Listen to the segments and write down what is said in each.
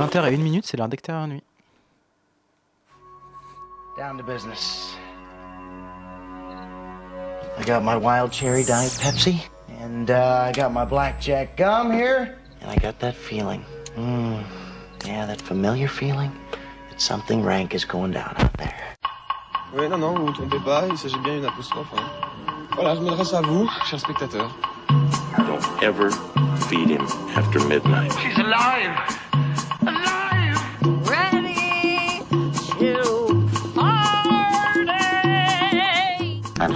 20h01 minute, c'est l'heure d'extérieur nuit. Down to business. I got my wild cherry diet Pepsi, and uh, I got my blackjack gum here, and I got that feeling. Mm, yeah, that familiar feeling that something rank is going down out there. Oui, non, non, vous ne vous trompez pas, il s'agit bien d'une apostrophe. Hein. Voilà, je m'adresse à vous, chers spectateurs. Don't ever feed him after midnight. She's! Alive!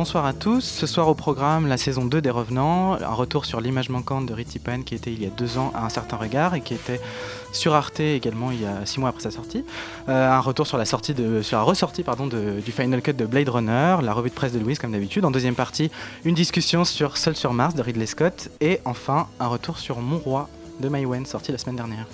Bonsoir à tous. Ce soir au programme, la saison 2 des Revenants, un retour sur l'image manquante de Ritty Pan qui était il y a deux ans à un certain regard et qui était sur Arte également il y a six mois après sa sortie. Euh, un retour sur la sortie sur la ressortie pardon du final cut de Blade Runner, la revue de presse de Louise comme d'habitude. En deuxième partie, une discussion sur Seul sur Mars de Ridley Scott et enfin un retour sur Mon Roi de Mai Wen sorti la semaine dernière.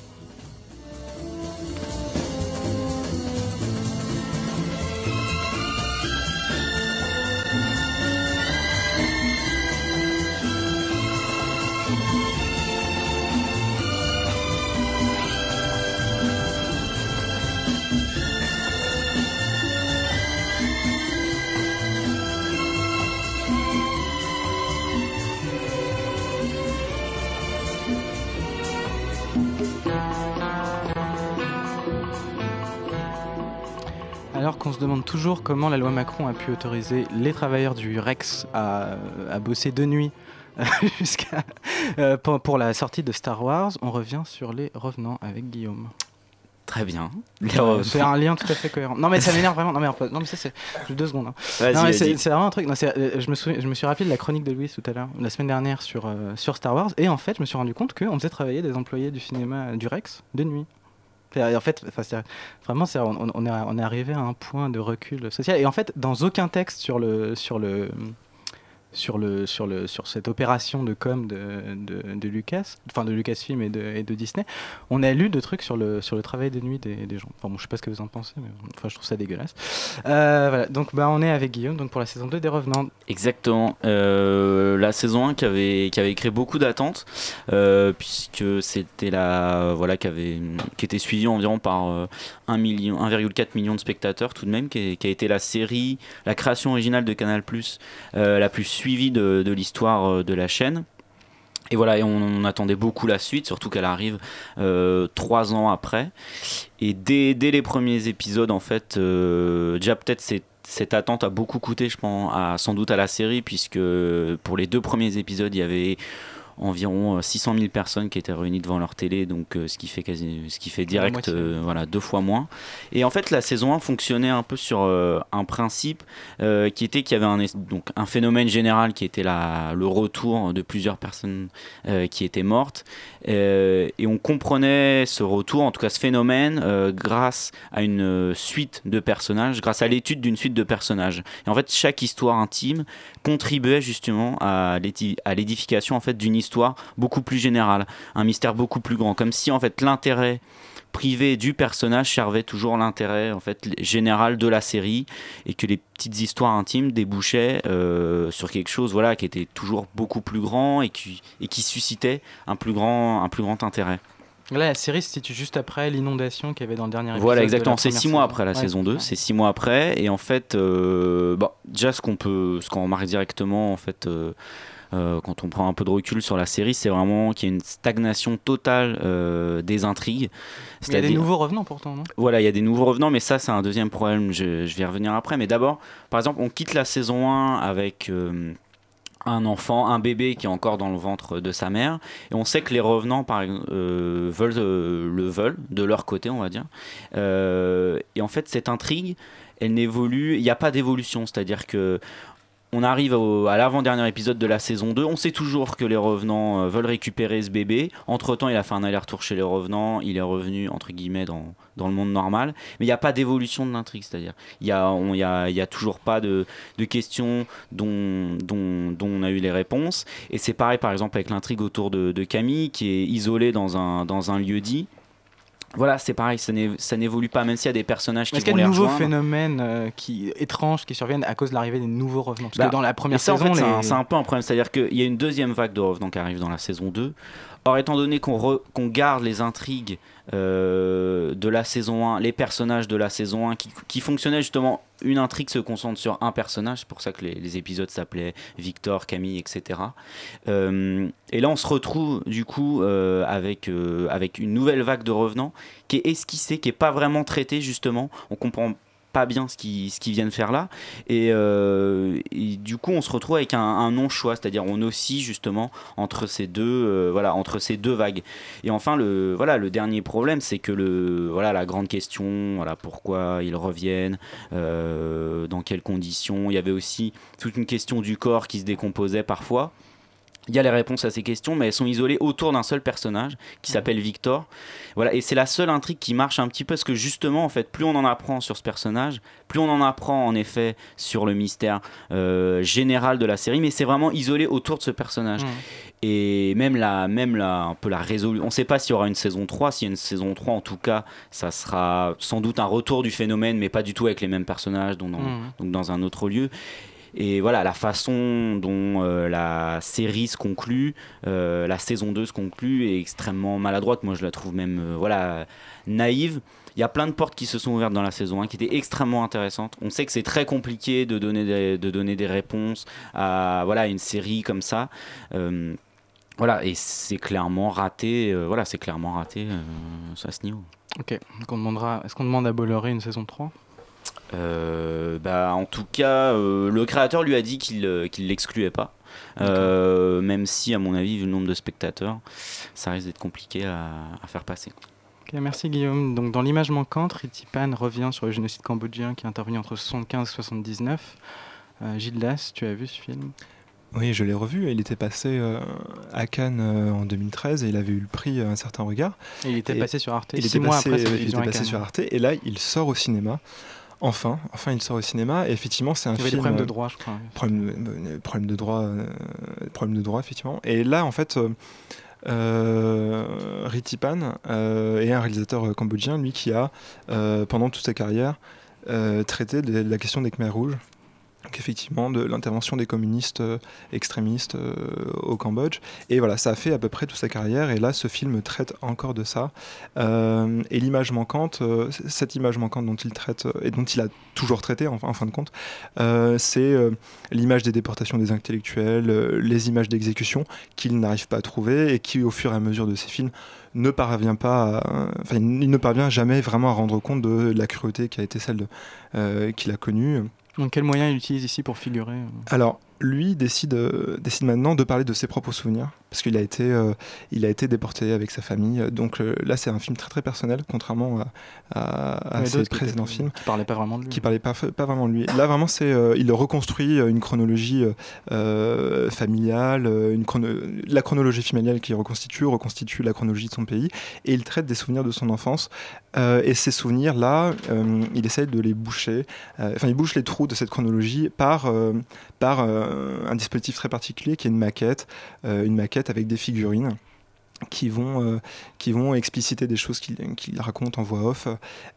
Alors qu'on se demande toujours comment la loi Macron a pu autoriser les travailleurs du Rex à, à bosser de nuit jusqu'à euh, pour, pour la sortie de Star Wars, on revient sur les revenants avec Guillaume. Très bien. Euh, c'est un lien tout à fait cohérent. Non mais ça m'énerve vraiment. Non mais, non, mais ça c'est deux secondes. hein. C'est vraiment un truc. non, euh, je, me souviens- je me suis rappelé de la chronique de Louis tout à l'heure, la semaine dernière sur, sur Star Wars, et en fait, je me suis rendu compte qu'on faisait travailler des employés du cinéma du Rex de nuit. En fait, vraiment, on, on est, on est arrivé à un point de recul social. Et en fait, dans aucun texte sur le, sur le, sur le, sur le, sur cette opération de com de, de, Lucas, enfin de Lucasfilm et de, et de Disney, on a lu de trucs sur le, sur le travail de nuit des, gens. Enfin, bon, je sais pas ce que vous en pensez, mais enfin, je trouve ça dégueulasse. Euh, voilà, donc bah, on est avec Guillaume donc pour la saison 2 des Revenants. Exactement. Euh, la saison 1 qui avait, qui avait créé beaucoup d'attentes, euh, puisque c'était la voilà qui avait qui était suivie environ par euh, 1 million, 1,4 million de spectateurs tout de même, qui, a été la série, la création originale de Canal la plus suivie de, de l'histoire euh, de la chaîne. Et voilà, et on, attendait beaucoup la suite, surtout qu'elle arrive euh, trois ans après. Et dès, dès les premiers épisodes, en fait, euh, déjà peut-être cette attente a beaucoup coûté, je pense, à, sans doute à la série, puisque pour les deux premiers épisodes, il y avait environ euh, 600 000 personnes qui étaient réunies devant leur télé, donc euh, ce qui fait quasi, ce qui fait direct, euh, voilà, deux fois moins. Et en fait, la saison 1 fonctionnait un peu sur euh, un principe euh, qui était qu'il y avait un, donc, un phénomène général qui était la, le retour de plusieurs personnes euh, qui étaient mortes. Euh, et on comprenait ce retour, en tout cas ce phénomène, euh, grâce à une euh, suite de personnages, grâce à l'étude d'une suite de personnages. Et en fait, chaque histoire intime contribuait justement à l'édification en fait d'une histoire beaucoup plus générale, un mystère beaucoup plus grand, comme si en fait l'intérêt privé du personnage servait toujours l'intérêt en fait général de la série et que les petites histoires intimes débouchaient euh, sur quelque chose voilà qui était toujours beaucoup plus grand et qui et qui suscitait un plus grand un plus grand intérêt. Là, la série se situe juste après l'inondation qu'il y avait dans le dernier épisode. Voilà, exactement. C'est six mois après la Ouais. saison 2, Ouais. c'est six mois après. Et en fait, euh, bon, déjà, ce qu'on peut, ce qu'on remarque directement, en fait, euh, euh, quand on prend un peu de recul sur la série, c'est vraiment qu'il y a une stagnation totale euh, des intrigues. Il y a des nouveaux revenants pourtant, non? Voilà, il y a des nouveaux revenants, mais ça, c'est un deuxième problème. Je, je vais y revenir après. Mais d'abord, par exemple, on quitte la saison 1 avec euh, un enfant, un bébé qui est encore dans le ventre de sa mère. Et on sait que les revenants par, euh, veulent, euh, le veulent, de leur côté, on va dire. Euh, et en fait, cette intrigue, elle n'évolue. Il n'y a pas d'évolution. C'est-à-dire que on arrive au- à l'avant-dernier épisode de la saison 2. On sait toujours que les revenants euh, veulent récupérer ce bébé. Entre-temps, il a fait un aller-retour chez les revenants. Il est revenu, entre guillemets, dans, dans le monde normal. Mais il n'y a pas d'évolution de l'intrigue. C'est-à-dire, il n'y a, a, y a toujours pas de, de questions dont, dont, dont on a eu les réponses. Et c'est pareil, par exemple, avec l'intrigue autour de, de Camille, qui est isolée dans un, dans un lieu dit. Voilà, c'est pareil, ça n'é- ça n'évolue pas, même s'il y a des personnages qui Est-ce qu'il y a les de nouveaux phénomènes euh, qui, étranges qui surviennent à cause de l'arrivée des nouveaux revenants? Parce Bah, que dans la première en saison, c'est un- c'est un, peu un problème. C'est-à-dire qu'il y a une deuxième vague de revenants qui arrive dans la saison 2. Or, étant donné qu'on garde les intrigues euh, de la saison 1, les personnages de la saison 1 qui, fonctionnaient justement, une intrigue se concentre sur un personnage, c'est pour ça que les, épisodes s'appelaient Victor, Camille, etc. Euh, et là, on se retrouve du coup euh, avec, avec une nouvelle vague de revenants qui est esquissée, qui est pas vraiment traitée justement. On comprend pas bien ce qu'ils ce qu'ils viennent faire là. Et, euh, et du coup, on se retrouve avec un, un non-choix, c'est-à-dire on oscille justement entre ces deux, euh, voilà, entre ces deux vagues. Et enfin, le, voilà, le dernier problème, c'est que le, voilà, la grande question, voilà, pourquoi ils reviennent, euh, dans quelles conditions. Il y avait aussi toute une question du corps qui se décomposait parfois. Il y a les réponses à ces questions, mais elles sont isolées autour d'un seul personnage qui s'appelle Victor. Voilà, et c'est la seule intrigue qui marche un petit peu parce que justement, en fait, plus on en apprend sur ce personnage, plus on en apprend en effet sur le mystère euh, général de la série, mais c'est vraiment isolé autour de ce personnage. Mhm. Et même la, même la, un peu la résolution. On ne sait pas s'il y aura une saison 3. S'il y a une saison 3, en tout cas, ça sera sans doute un retour du phénomène, mais pas du tout avec les mêmes personnages, donc dans, Mhm. donc dans un autre lieu. Et voilà, la façon dont euh, la série se conclut, euh, la saison 2 se conclut est extrêmement maladroite. Moi, je la trouve même euh, voilà, naïve. Il y a plein de portes qui se sont ouvertes dans la saison 1 qui étaient extrêmement intéressantes. On sait que c'est très compliqué de donner des, de donner des réponses à voilà, une série comme ça. Voilà, et c'est clairement raté. voilà, c'est clairement raté à ce niveau. Ok. Est-ce qu'on demande à Bolloré une saison 3 Euh, bah, en tout cas, euh, le créateur lui a dit qu'il euh, qu'il l'excluait pas. Euh, même si, à mon avis, vu le nombre de spectateurs, ça risque d'être compliqué à, à faire passer. Ok, merci Guillaume. Donc, dans l'image manquante, Ritipan revient sur le génocide cambodgien qui est intervenu entre 75 et 79. Euh, Gilles Das, tu as vu ce film? Oui, je l'ai revu. Il était passé euh, à Cannes euh, en 2013 et il avait eu le prix euh, Un certain regard. Et il était Et passé sur Arte Il six était mois passé, après il était passé sur Arte et là il sort au cinéma. Enfin, enfin il sort au cinéma et effectivement c'est un Il y avait des film. problèmes de droit, je crois. Problème, euh, problème de droit, euh, problème de droit effectivement. Et là en fait. euh, euh, Ritipan euh, est un réalisateur cambodgien, lui qui a, pendant toute sa carrière, traité de la question des Khmers rouges. Effectivement, de l'intervention des communistes euh, extrémistes euh, au Cambodge. Et voilà, ça a fait à peu près toute sa carrière. Et là, ce film traite encore de ça. Euh, et l'image manquante, cette image manquante dont il traite, et dont il a toujours traité en, fin de compte, c'est l'image des déportations des intellectuels, les images d'exécution qu'il n'arrive pas à trouver et qui, au fur et à mesure de ses films, ne parvient pas, à- enfin, il ne parvient jamais vraiment à rendre compte de la cruauté qui a été celle de- qu'il a connue. Donc, quel moyen il utilise ici pour figurer euh? Alors, lui décide, euh, décide maintenant de parler de ses propres souvenirs, parce qu'il a, été, euh, il a été déporté avec sa famille. Donc euh, là, c'est un film très très personnel, contrairement à, à- à ses qui précédents films. Qui parlaient pas vraiment de lui. Qui parlaient pas, pas vraiment de lui. Là, vraiment, c'est, euh, il reconstruit une chronologie familiale, une chrono- la chronologie familiale qui reconstitue, reconstitue la chronologie de son pays, et il traite des souvenirs de son enfance. Et ces souvenirs-là, il essaye de les boucher, enfin, il bouche les trous de cette chronologie par, par un dispositif très particulier qui est une maquette, une maquette avec des figurines qui vont, euh, qui vont expliciter des choses qu'il raconte en voix off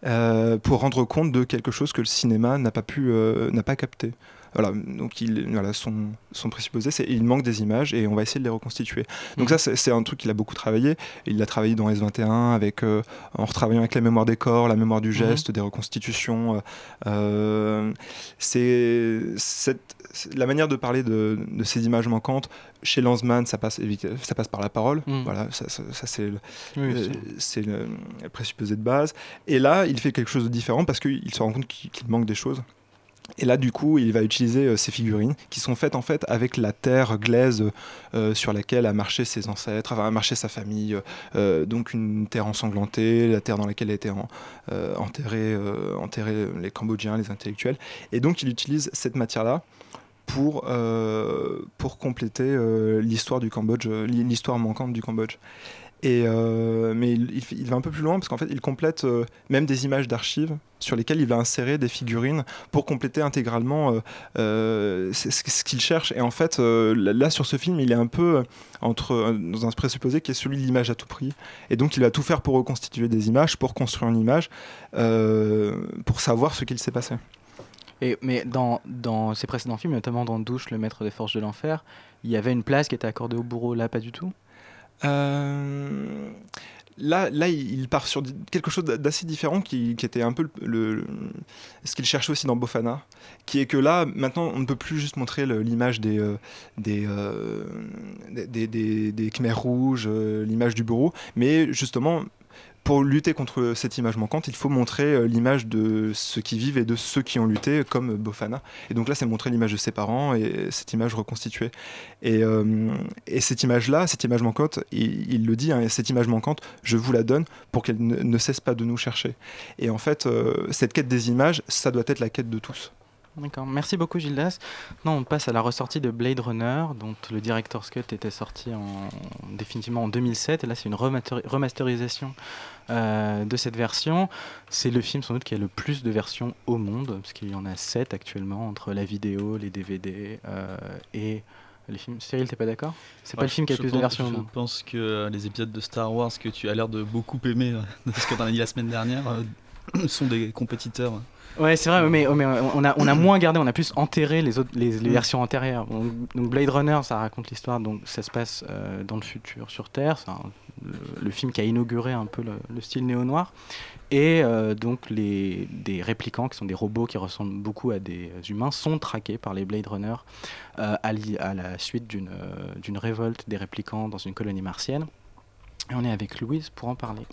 euh, pour rendre compte de quelque chose que le cinéma n'a pas euh, n'a pas capté. Voilà, donc il, voilà, son, son présupposé, c'est il manque des images et on va essayer de les reconstituer. Donc Mhm. ça, c'est un truc qu'il a beaucoup travaillé. Il l'a travaillé dans S21 avec, euh, en retravaillant avec la mémoire des corps, la mémoire du geste, des reconstitutions. euh, euh, c'est la manière de parler de, de ces images manquantes. Chez Lanzmann, ça passe, ça passe par la parole. Mhm. Voilà, ça, ça- ça, c'est le, Oui, c'est- c'est le, le présupposé de base. Et là, il fait quelque chose de différent parce qu'il se rend compte qu'il qu'il manque des choses. Et là, du coup, il va utiliser euh, ces figurines qui sont faites en fait avec la terre glaise euh, sur laquelle a marché ses ancêtres, enfin, a marché sa famille. euh, donc une terre ensanglantée, la terre dans laquelle a été euh, euh, les Cambodgiens, les intellectuels. Et donc, il utilise cette matière-là pour, euh, pour compléter euh, l'histoire du Cambodge, euh, l'histoire manquante du Cambodge. Euh, mais il, va un peu plus loin parce qu'en fait, il complète euh, même des images d'archives sur lesquelles il va insérer des figurines pour compléter intégralement euh, ce, qu'il cherche. Et en fait, là, sur ce film, il est un peu dans un présupposé qui est celui de l'image à tout prix. Et donc, il va tout faire pour reconstituer des images, pour construire une image, pour savoir ce qu'il s'est passé. Mais dans, dans ses précédents films, notamment dans Douche, le maître des forces de l'enfer, il y avait une place qui était accordée au bourreau, là pas du tout? Euh, là, là, il part sur quelque chose d'assez différent qui, était un peu le, ce qu'il cherchait aussi dans Bofana, qui est que là, maintenant, on ne peut plus juste montrer l'image des, euh, des, euh, des, rouges, euh, l'image du bourreau, mais justement, pour lutter contre cette image manquante, il faut montrer euh, l'image de ceux qui vivent et de ceux qui ont lutté, comme Bofana. Et donc là, c'est montrer l'image de ses parents et cette image reconstituée. Et, euh, et cette image-là, cette image manquante, il, le dit, hein, cette image manquante, je vous la donne pour qu'elle ne, ne cesse pas de nous chercher. Et en fait, euh, cette quête des images, ça doit être la quête de tous. D'accord, merci beaucoup Gildas. Non, on passe à la ressortie de Blade Runner, dont le director's cut était sorti en, définitivement en 2007. Et là, c'est une remasterisation euh, de cette version. C'est le film sans doute qui a le plus de versions au monde, parce qu'il y en a 7 actuellement, entre la vidéo, les DVD euh, et les films. Cyril, t'es pas d'accord? C'est pas Ouais, le film qui a le plus de versions au Je pense que euh, les épisodes de Star Wars que tu as l'air de beaucoup aimer, de ce que tu as dit la semaine dernière, euh, sont des compétiteurs. Ouais, c'est vrai, mais, mais on, a, on a moins gardé, on a plus enterré les, autres, les, les Mm. versions antérieures. Donc, donc Blade Runner, ça raconte l'histoire, donc ça se passe euh, dans le futur sur Terre. C'est le, le film qui a inauguré un peu le, le style néo-noir. Et euh, donc les, des réplicants, qui sont des robots qui ressemblent beaucoup à des humains, sont traqués par les Blade Runner euh, à, à la suite d'une d'une révolte des réplicants dans une colonie martienne. Et on est avec Louise pour en parler.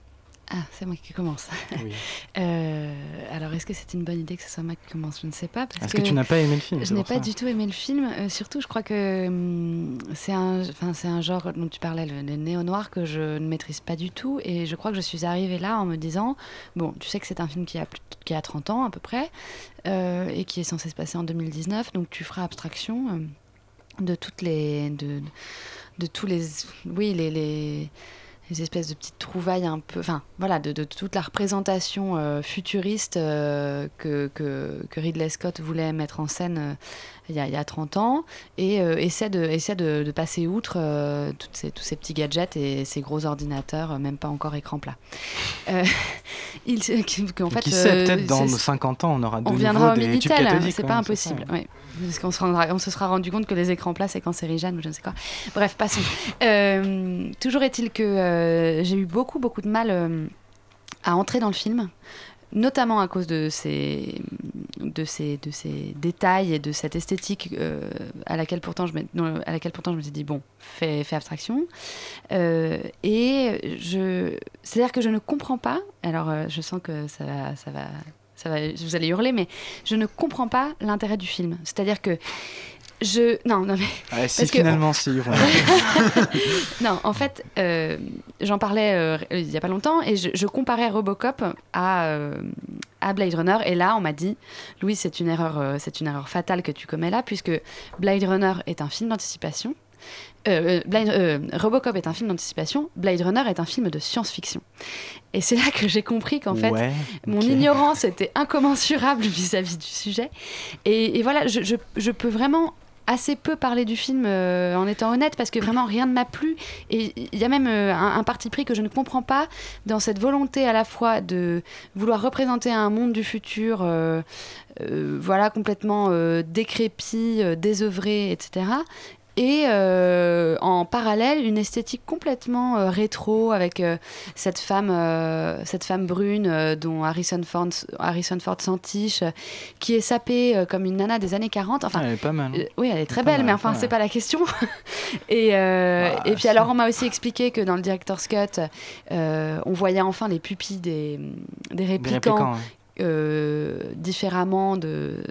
Ah, c'est moi qui commence. Oui. Euh, alors, est-ce que c'est une bonne idée que ce soit moi qui commence? Je ne sais pas. parce Est-ce que tu n'as pas aimé le film, Je n'ai pas ça du tout aimé le film. Euh, surtout, je crois que hum, c'est un, genre dont tu parlais, le, le néo-noir, que je ne maîtrise pas du tout. Et je crois que je suis arrivée là en me disant bon, tu sais que c'est un film qui a, plus, qui a 30 ans à peu près, euh, et qui est censé se passer en 2019. Donc, tu feras abstraction de toutes les. De, de tous les. Oui, les. les les espèces de petites trouvailles un peu, enfin voilà, de, toute la représentation euh, futuriste euh, que Ridley Scott voulait mettre en scène euh, il, y a, il y a 30 ans, et euh, essaie, de, essaie de, de passer outre euh, toutes ces, tous ces petits gadgets et ces gros ordinateurs, euh, même pas encore écran plat. Il, qu'en fait, Qui sait, peut-être dans c'est- 50 ans, on aura de on viendra au Minitel, cathodiques. c'est ouais, pas ça. impossible. ouais. Parce qu'on se, rendra- on se sera rendu compte que les écrans plats c'est cancérigène ou je ne sais quoi. Bref, passons. Toujours est-il que j'ai eu beaucoup beaucoup de mal à entrer dans le film, notamment à cause de ces, de ces, de ces détails et de cette esthétique euh, à, laquelle pourtant je non, à laquelle pourtant je me suis dit, bon, fais, fais abstraction. Euh, et je, c'est-à-dire que je ne comprends pas, alors euh, je sens que ça va, ça va, ça va, vous allez hurler, mais je ne comprends pas l'intérêt du film. C'est-à-dire que je, non, non mais, Ouais, si parce que- finalement, si. non, en fait, euh, j'en parlais euh, il y a pas longtemps et je, je comparais Robocop à, euh, à Blade Runner. Et là, on m'a dit, Louis, c'est une erreur, c'est une erreur fatale que tu commets là, puisque Blade Runner est un film d'anticipation. Euh, euh, Blade- euh, Robocop est un film d'anticipation, Blade Runner est un film de science-fiction. Et c'est là que j'ai compris qu'en fait, Ouais, mon ignorance était incommensurable vis-à-vis du sujet. Et, et voilà, je, je- je peux vraiment assez peu parler du film euh, en étant honnête parce que vraiment rien ne m'a plu et il y a même euh, un, parti pris que je ne comprends pas dans cette volonté à la fois de vouloir représenter un monde du futur euh, voilà complètement décrépit, désœuvré, etc. Et euh, en parallèle, une esthétique complètement euh, rétro avec euh, cette femme, cette femme brune dont Harrison Ford, Harrison Ford s'entiche, qui est sapée comme une nana des années 40. Enfin, elle est pas mal. hein. oui, elle est très belle, mal, mais enfin, c'est pas la question. et, Bah, et puis alors, on m'a aussi expliqué que dans le director's cut, on voyait enfin les pupilles des, des réplicants, réplicants, ouais. Euh, différemment de.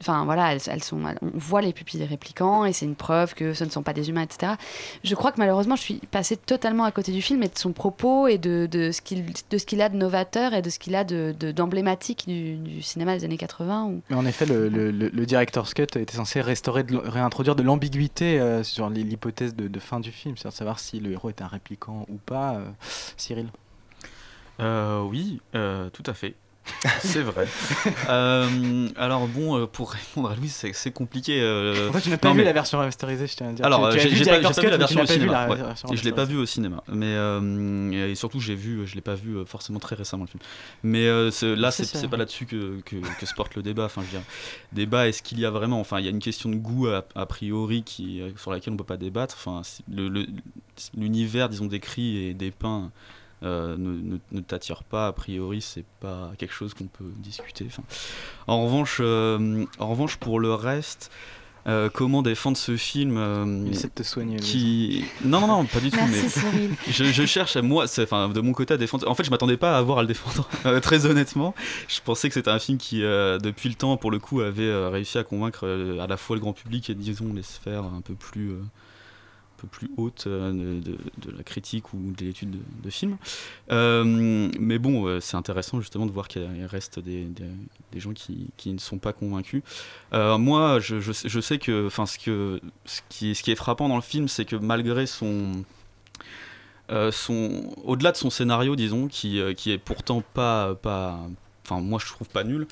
Enfin voilà, elles, elles sont, on voit les pupilles des réplicants et c'est une preuve que ce ne sont pas des humains, etc. Je crois que malheureusement, je suis passée totalement à côté du film et de son propos et de, de ce qu'il de ce qu'il a de novateur et de ce qu'il a de de- d'emblématique du, du cinéma des années 80. Où... Mais en effet, le, le, le- director's cut était censé restaurer, de réintroduire de l'ambiguïté euh, sur l'hy- l'hypothèse de, de fin du film, c'est-à-dire savoir si le héros est un répliquant ou pas. euh, Cyril? Euh, oui, euh, tout à fait. C'est vrai. Euh, alors bon, euh, pour répondre à Louis, c'est compliqué. euh, En fait, tu n'as pas non, vu mais- la version remasterisée, je tiens à dire. Alors, euh, j'ai pas, pas vu la version au cinéma. ouais. version Et je l'ai pas vu au cinéma. Mais euh, et surtout, j'ai vu, je l'ai pas vu forcément très récemment le film. Mais là, C'est pas là-dessus que, que, que se porte le débat. Enfin, je veux dire, débat, est-ce qu'il y a vraiment Enfin, il y a une question de goût a, a priori qui, sur laquelle on peut pas débattre. Enfin, l'univers, disons, décrit et dépeint. Euh, ne, ne, ne t'attire pas a priori c'est pas quelque chose qu'on peut discuter enfin, en revanche euh, en revanche pour le reste euh, comment défendre ce film euh, Il essaie de te soigner. Qui non non non pas du tout Merci, mais je, je cherche à moi enfin de mon côté à défendre. En fait je m'attendais pas à avoir à le défendre euh, très honnêtement. Je pensais que c'était un film qui euh, depuis le temps pour le coup avait euh, réussi à convaincre euh, à la fois le grand public et disons les sphères un peu plus euh, peu plus hautes euh, de, la critique ou de l'étude de, de films Euh, mais bon euh, c'est intéressant justement de voir qu'il reste des, gens qui, ne sont pas convaincus. Moi, je, sais- que, enfin, ce qui, est frappant dans le film, c'est que malgré son, son, au-delà de son scénario, disons, qui, est pourtant pas, pas, enfin, moi je trouve pas nul,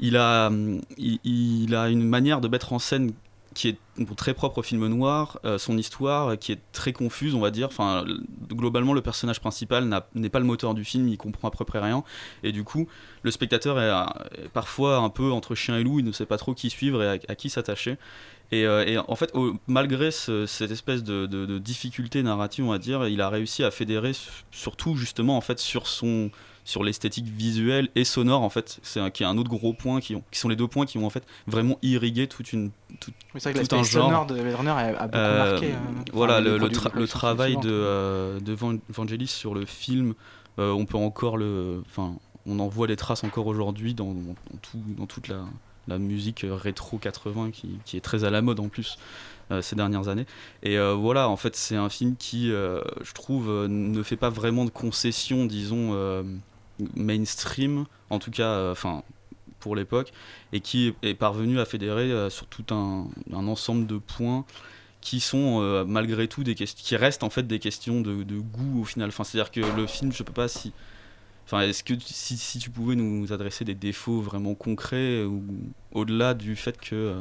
il a, il a une manière de mettre en scène qui est très propre au film noir, euh, son histoire qui est très confuse, on va dire. Enfin, globalement, le personnage principal n'est pas le moteur du film, il comprend à peu près rien, et du coup, le spectateur est, parfois un peu entre chien et loup, il ne sait pas trop qui suivre et à, qui s'attacher. Et, euh, en fait, malgré ce- cette espèce de, de- difficulté narrative, on va dire, il a réussi à fédérer surtout justement en fait sur son sur l'esthétique visuelle et sonore en fait c'est un, qui est un autre gros point qui, ont, qui sont les deux points qui ont en fait vraiment irrigué toute une tout, Oui, c'est vrai que tout un genre sonore de Blade Runner a, beaucoup Euh, marqué. euh, voilà, le, le, tra- travail de, euh, de Van- Vangelis sur le film, euh, on peut encore le. Enfin, on en voit les traces encore aujourd'hui dans, dans, tout, dans toute la, la musique euh, rétro 80 qui, qui est très à la mode en plus euh, ces dernières années. Et euh, voilà, en fait, c'est un film qui, euh, je trouve, ne fait pas vraiment de concessions, disons, mainstream, en tout cas, euh, enfin. pour l'époque, et qui est- parvenu à fédérer euh, sur tout un, ensemble de points qui sont euh, malgré tout des questions qui restent en fait des questions de, goût au final enfin c'est à dire que le film je peux pas si enfin est-ce que si, tu pouvais nous adresser des défauts vraiment concrets ou au-delà du fait que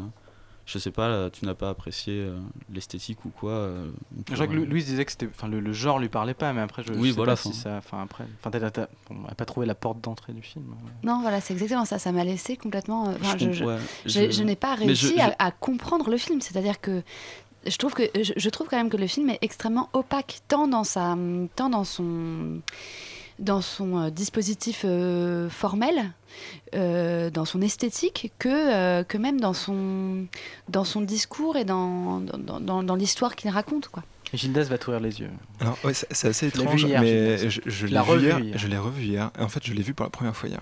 je sais pas tu n'as pas apprécié euh, l'esthétique ou quoi euh, Je crois que pourrait- Lou- Louise disait que c'était, enfin, le, le genre lui parlait pas, mais après je, je Oui, sais voilà, pas si ça, enfin après, enfin t'as, t'as- bon, on n'a pas trouvé la porte d'entrée du film. Non, voilà, c'est exactement ça. Ça m'a laissé complètement. euh, enfin, Je je, je, comprends, ouais. je- Je- je n'ai pas réussi je- À, à comprendre le film. C'est-à-dire que je trouve que je, je trouve quand même que le film est extrêmement opaque, tant dans sa, tant dans son dans son euh, dispositif euh, formel, euh, dans son esthétique, que, que même dans son, dans son discours et dans, dans, dans- dans l'histoire qu'il raconte. Quoi. Gildas va t'ouvrir les yeux. Alors, ouais, c'est c'est assez étrange, hier, mais je, l'ai revu hier. hier. Je l'ai revu hier. Et en fait, je l'ai vu pour la première fois hier.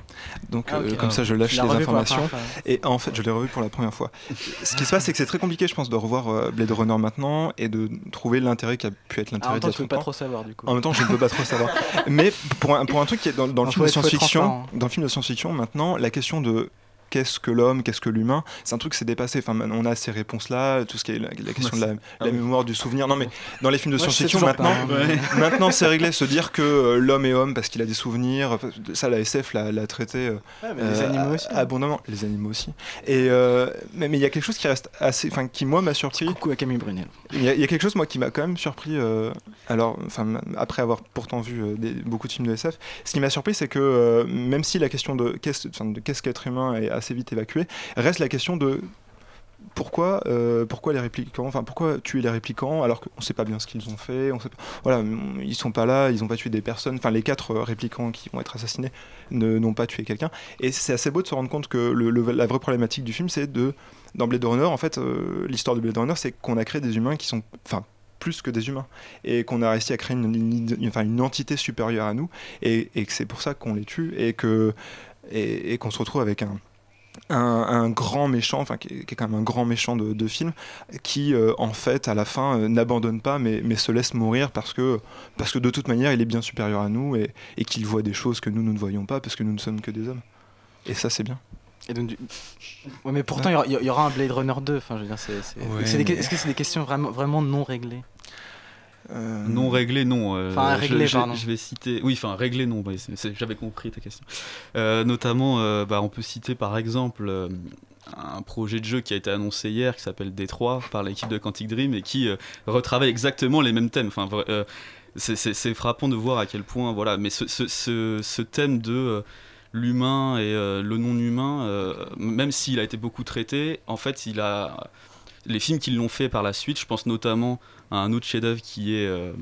Donc, Ah, euh, comme Ah. ça, je lâche les informations. Et en fait, je l'ai revu pour la première fois. Ce qui se passe, c'est que c'est très compliqué, je pense, de revoir euh, Blade Runner maintenant et de trouver l'intérêt qui a pu être Ah, en l'intérêt même temps, d'il y a tu peux pas 30 ans. trop savoir du coup. En même temps, je ne peux pas trop savoir. Mais pour un, pour un truc qui est dans, dans le Ah, film de science-fiction, dans le film de science-fiction, maintenant, la question de qu'est-ce que l'homme, qu'est-ce que l'humain, c'est un truc qui s'est dépassé. Enfin, maintenant, on a ces réponses-là, tout ce qui est la, la question de la, Ah la oui. mémoire, du souvenir. Non, mais dans les films de science-fiction, maintenant. Ouais. maintenant c'est réglé. Se dire que euh, l'homme est homme parce qu'il a des souvenirs, ça, la SF l'a traité euh, Ouais, les animaux aussi, abondamment. Les animaux aussi. Et euh, mais il y a quelque chose qui reste assez, enfin, qui moi m'a surpris. Coucou à Camille Brunel. Il y, a- il y a quelque chose moi qui m'a quand même surpris. euh, alors, après avoir pourtant vu euh, des- beaucoup de films de SF, ce qui m'a surpris, c'est que euh, même si la question de qu'est-ce enfin, de qu'est-ce qu'être humain est assez vite évacuée, reste la question de pourquoi, euh, pourquoi les réplicants, enfin pourquoi tuer les réplicants alors qu'on ne sait pas bien ce qu'ils ont fait, on sait voilà, ils sont pas là, ils n'ont pas tué des personnes, enfin les quatre euh, réplicants qui vont être assassinés n'ont pas tué quelqu'un, et c'est assez beau de se rendre compte que la vraie problématique du film, c'est de dans Blade Runner, en fait, euh, l'histoire de Blade Runner, c'est qu'on a créé des humains qui sont, enfin plus que des humains et qu'on a réussi à créer une, entité supérieure à nous et, que c'est pour ça qu'on les tue et qu'on se retrouve avec un, un, un grand méchant, enfin qui est, qui est quand même un grand méchant de, de film, qui euh, en fait à la fin euh, n'abandonne pas mais, mais se laisse mourir parce que, parce que de toute manière il est bien supérieur à nous et, et qu'il voit des choses que nous nous ne voyons pas parce que nous ne sommes que des hommes. Et ça c'est bien. Et donc, du- ouais, mais pourtant, il y aura- il y, aura un Blade Runner 2. Enfin, je veux dire, c'est, Ouais, Est-ce que c'est des questions vraiment, vraiment non réglées? Euh, Non réglé, non. euh, Enfin, réglé, je, pardon. je vais citer. Oui, enfin, réglé, non. J'avais compris ta question. Euh, notamment, bah, on peut citer par exemple un projet de jeu qui a été annoncé hier qui s'appelle Détroit par l'équipe de Quantic Dream et qui retravaille exactement les mêmes thèmes. Enfin, c'est- frappant de voir à quel point, voilà. Mais ce, ce- ce- ce thème de l'humain et le non-humain, même s'il a été beaucoup traité, en fait, il a les films qui l'ont fait par la suite, je pense notamment un autre chef-d'œuvre qui est euh,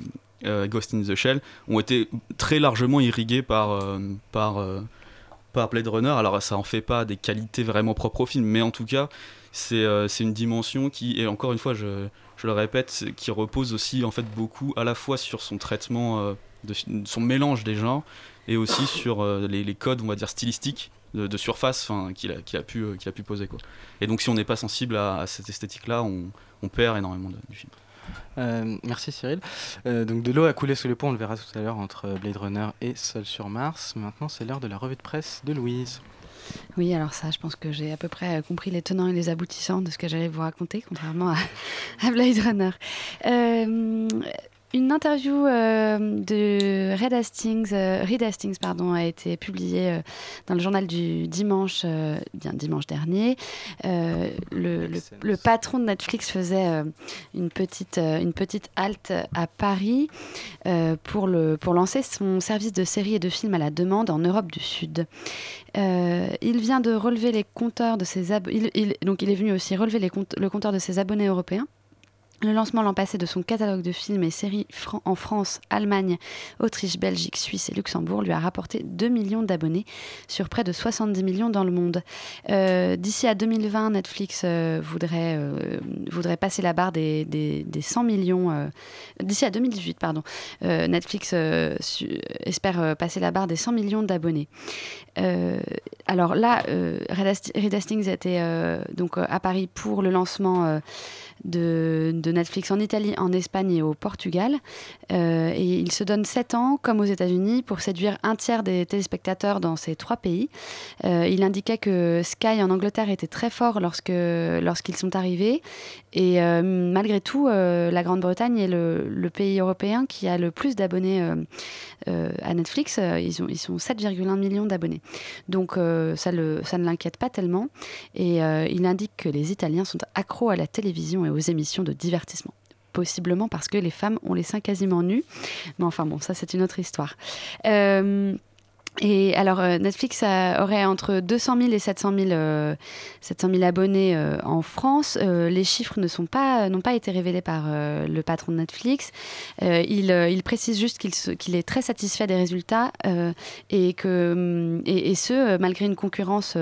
euh, Ghost in the Shell, ont été très largement irrigués par, euh, par, par Blade Runner. Alors ça en fait pas des qualités vraiment propres au film, mais en tout cas, c'est une dimension qui, et encore une fois, je, je le répète, qui repose aussi en fait beaucoup à la fois sur son traitement, de, son mélange des genres, et aussi sur les, codes, on va dire, stylistiques de, surface qu'il a, qu'il a, pu, qu'il a pu poser. Quoi. Et donc si on n'est pas sensible à, cette esthétique-là, on, perd énormément du film. Euh, merci Cyril. Euh, donc de l'eau a coulé sous les ponts, on le verra tout à l'heure entre Blade Runner et Seul sur Mars. Maintenant, c'est l'heure de la revue de presse de Louise. Oui, alors ça, je pense que j'ai à peu près euh, compris les tenants et les aboutissants de ce que j'allais vous raconter, contrairement à, Blade Runner. Une interview euh, de Red Hastings, euh, Reed Hastings pardon, a été publiée euh, dans le journal du dimanche, bien dimanche dernier. Le, le- le patron de Netflix faisait une, petite, une petite halte à Paris pour, le, pour lancer son service de séries et de films à la demande en Europe du Sud. Il vient de relever les compteurs de ses abonnés. donc il est venu aussi relever les compte- le compteur de ses abonnés européens. Le lancement l'an passé de son catalogue de films et séries en France, Allemagne, Autriche, Belgique, Suisse et Luxembourg lui a rapporté 2 millions d'abonnés sur près de 70 millions dans le monde. Euh, D'ici à 2020, Netflix euh, voudrait, euh, voudrait passer la barre des, des- des 100 millions. D'ici à 2018, pardon. Netflix espère passer la barre des 100 millions d'abonnés. Alors là, Reed Hast- Reed Hastings était donc à Paris pour le lancement de, Netflix en Italie, en Espagne et au Portugal. Euh, et il se donne 7 ans, comme aux États-Unis, pour séduire un tiers des téléspectateurs dans ces trois pays. Euh, il indiquait que Sky en Angleterre était très fort lorsque, lorsqu'ils sont arrivés. Et euh, malgré tout, la Grande-Bretagne est le, pays européen qui a le plus d'abonnés à Netflix. Ils, ont, ils sont 7,1 millions d'abonnés. Donc ça, ne l'inquiète pas tellement. Et il indique que les Italiens sont accros à la télévision aux émissions de divertissement. Possiblement parce que les femmes ont les seins quasiment nus. Mais enfin bon, ça c'est une autre histoire. Euh, et alors, euh, Netflix aurait entre 200 000 et 700 000, euh, 700 000 abonnés euh, en France. Les chiffres ne pas, n'ont pas été révélés par le patron de Netflix. Il, précise juste qu'il est très satisfait des résultats et, que, et ce, malgré une concurrence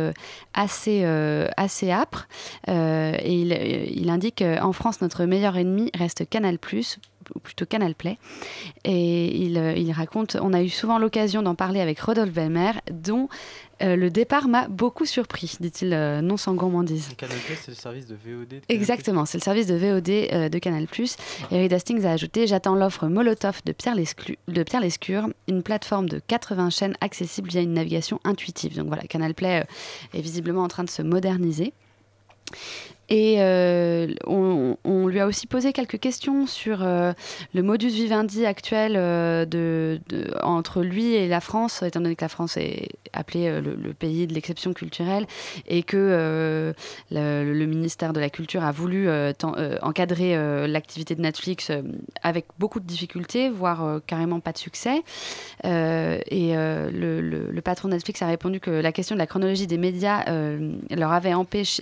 assez, âpre. Et il, il indique qu'en France, notre meilleur ennemi reste Canal+, ou plutôt Canal Play. Et il, euh, il raconte, on a eu souvent l'occasion d'en parler avec Rodolphe Belmer, dont euh, le départ m'a beaucoup surpris, dit-il euh, non sans gourmandise. Canal+, c'est le service de VOD. de. Exactement, c'est le service de VOD euh, de Canal+. Et Reed Hastings a ajouté J'attends l'offre Molotov de Pierre, Lesclu- de Pierre Lescure, une plateforme de 80 chaînes accessible via une navigation intuitive. Donc voilà, Canal Play euh, est visiblement en train de se moderniser. Et euh, on, lui a aussi posé quelques questions sur euh, le modus vivendi actuel euh, entre lui et la France, étant donné que la France est appelée le, pays de l'exception culturelle et que le, ministère de la Culture a voulu encadrer l'activité de Netflix avec beaucoup de difficultés, voire carrément pas de succès. Et le, patron de Netflix a répondu que la question de la chronologie des médias les avait empêchés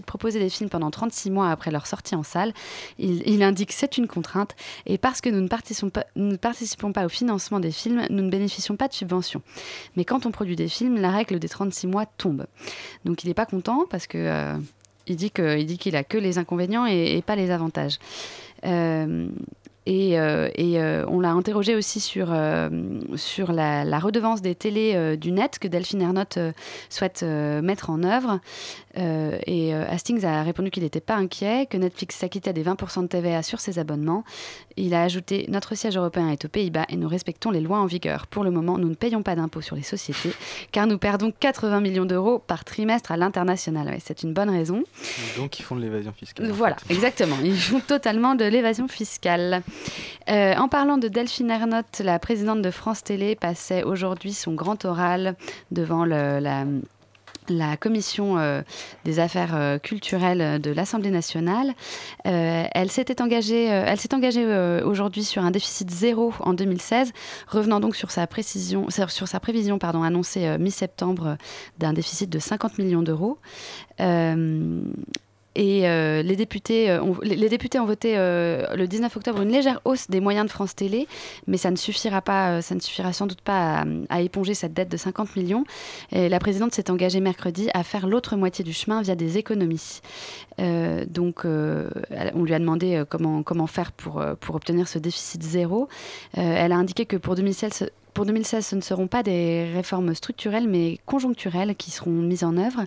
de proposer des films pendant 36 mois après leur sortie en salle. Il, il indique que c'est une contrainte et parce que nous ne, participons pas, nous ne participons pas au financement des films, nous ne bénéficions pas de subventions. Mais quand on produit des films, la règle des 36 mois tombe. Donc il n'est pas content parce que euh, il dit qu'il a que les inconvénients et, et pas les avantages. Euh, Et, euh, et, euh, on l'a interrogé aussi sur, euh, sur la, la redevance des télés du net que Delphine Ernotte souhaite mettre en œuvre. Et Hastings a répondu qu'il n'était pas inquiet, que Netflix s'acquittait des 20% de TVA sur ses abonnements. Il a ajouté Notre siège européen est aux Pays-Bas et nous respectons les lois en vigueur. Pour le moment, nous ne payons pas d'impôts sur les sociétés car nous perdons 80 millions d'euros par trimestre à l'international. Ouais, C'est une bonne raison. Donc ils font de l'évasion fiscale. en Voilà, exactement. Ils font totalement de l'évasion fiscale. Euh, en parlant de Delphine Ernotte, la présidente de France Télé passait aujourd'hui son grand oral devant la commission euh, des affaires euh, culturelles de l'Assemblée nationale. Elle s'est engagée aujourd'hui sur un déficit zéro en 2016, revenant donc sur sa prévision annoncée mi-septembre d'un déficit de 50 millions d'euros. Et euh, les, députés, euh, ont, les, députés ont voté euh, le 19 octobre une légère hausse des moyens de France Télé, mais ça ne suffira pas, ça ne suffira sans doute pas à, éponger cette dette de 50 millions. Et la présidente s'est engagée mercredi à faire l'autre moitié du chemin via des économies. Donc, on lui a demandé comment, faire pour, pour obtenir ce déficit zéro. Elle a indiqué que pour 2016, ce- pour 2016, ce ne seront pas des réformes structurelles, mais conjoncturelles qui seront mises en œuvre.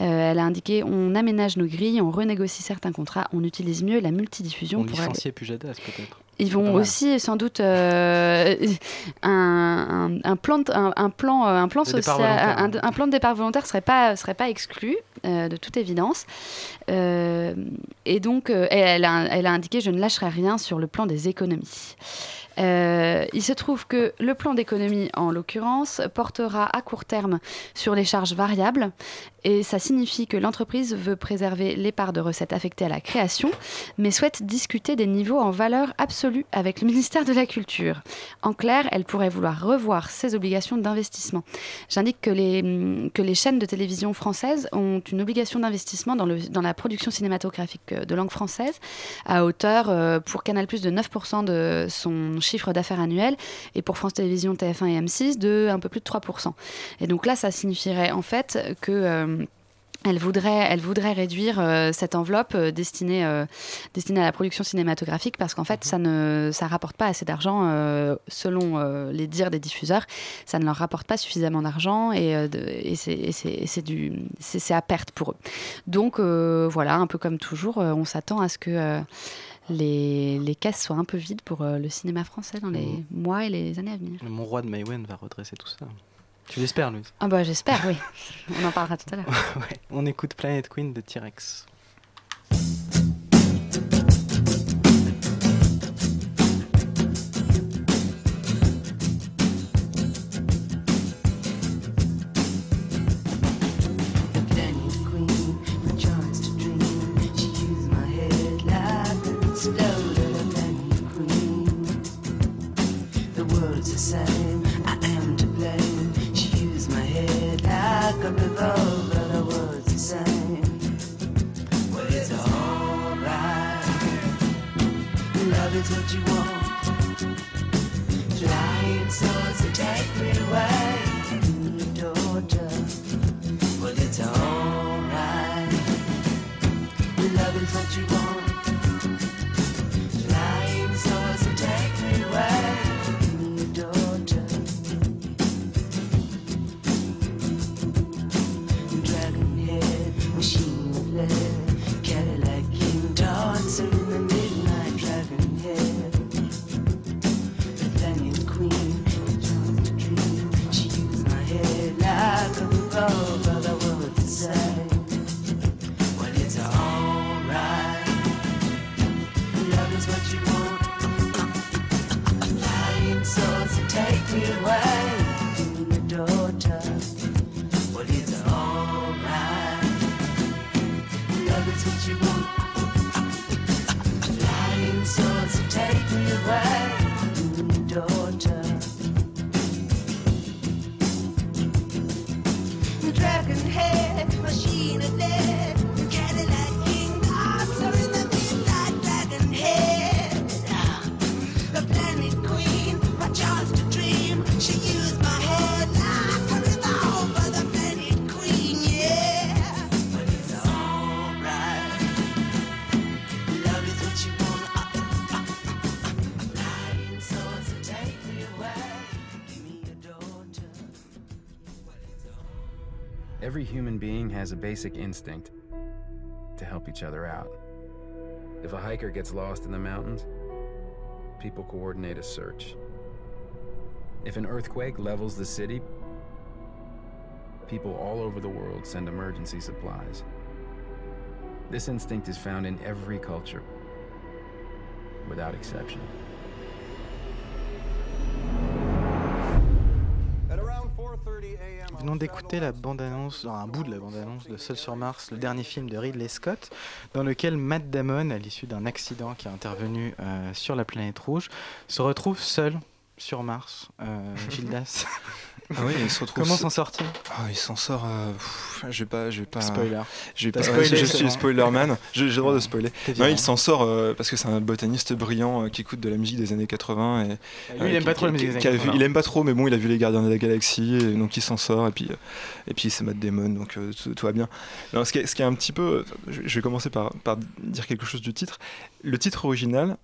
Euh, elle a indiqué on aménage nos grilles, on renégocie certains contrats, on utilise mieux la multidiffusion On pour licencie Pujadas peut-être. ils vont aussi sans doute euh, un, un- un plan, de- un, un plan, un plan De départ social, un, volontaire. un plan de départ volontaire serait pas serait pas exclu euh, de toute évidence. Euh, et donc elle, a, elle a indiqué je ne lâcherai rien sur le plan des économies. Euh, il se trouve que le plan d'économie, en l'occurrence, portera à court terme sur les charges variables. Et ça signifie que l'entreprise veut préserver les parts de recettes affectées à la création, mais souhaite discuter des niveaux en valeur absolue avec le ministère de la Culture. En clair, elle pourrait vouloir revoir ses obligations d'investissement. J'indique que les, les chaînes de télévision françaises ont une obligation d'investissement dans la production cinématographique euh, de langue française à hauteur euh, pour Canal Plus de 9% de son chiffre d'affaires annuel et pour France Télévisions, TF1 et M6 de un peu plus de 3%. Et donc là, ça signifierait en fait que... euh, elle voudrait, elle voudrait réduire euh, cette enveloppe euh, destinée, euh, destinée à la production cinématographique parce qu'en fait, ça ne ça rapporte pas assez d'argent selon les dires des diffuseurs. Ça ne leur rapporte pas suffisamment d'argent et, et c'est- à perte pour eux. Donc voilà, un peu comme toujours, on s'attend à ce que les, les caisses soient un peu vides pour euh, le cinéma français dans les Mhm. mois et les années à venir. Mon roi de Maïwen va redresser tout ça. Tu l'espères, Louise? Ah bah j'espère, oui. On en parlera tout à l'heure. Ouais. On écoute Planet Queen de T-Rex. Same. I am to blame. She used my head like a revolver. The words the same. Well, it's alright. Love is what you want. Flying swords take me away. Has a basic instinct to help each other out. If a hiker gets lost in the mountains, people coordinate a search. If an earthquake levels the city, people all over the world send emergency supplies. This instinct is found in every culture, without exception. Venons d'écouter la bande-annonce, un bout de la bande-annonce de Seul sur Mars, le dernier film de Ridley Scott, dans lequel Matt Damon, à l'issue d'un accident qui est intervenu euh, sur la planète rouge, se retrouve seul sur Mars. Euh, Gildas. Ah oui, il se retrouve Comment se- s'en sortir Ah, il s'en sort. euh, pff, je vais pas, je vais pas. Spoiler. Je vais pas. spoilé, je suis spoilerman. J'ai le droit de spoiler. Non, il s'en sort euh, parce que c'est un botaniste brillant euh, qui écoute de la musique des années 80 et. Lui, il euh, aime qui- pas trop la musique des années vu- 80. Il aime pas trop, mais bon, il a vu les Gardiens de la Galaxie, et donc il s'en sort et puis euh, et puis c'est Matt Damon, donc euh, tout, tout va bien. Non, ce qui est, ce qui est un petit peu, je je vais commencer par, par dire quelque chose du titre. Le titre original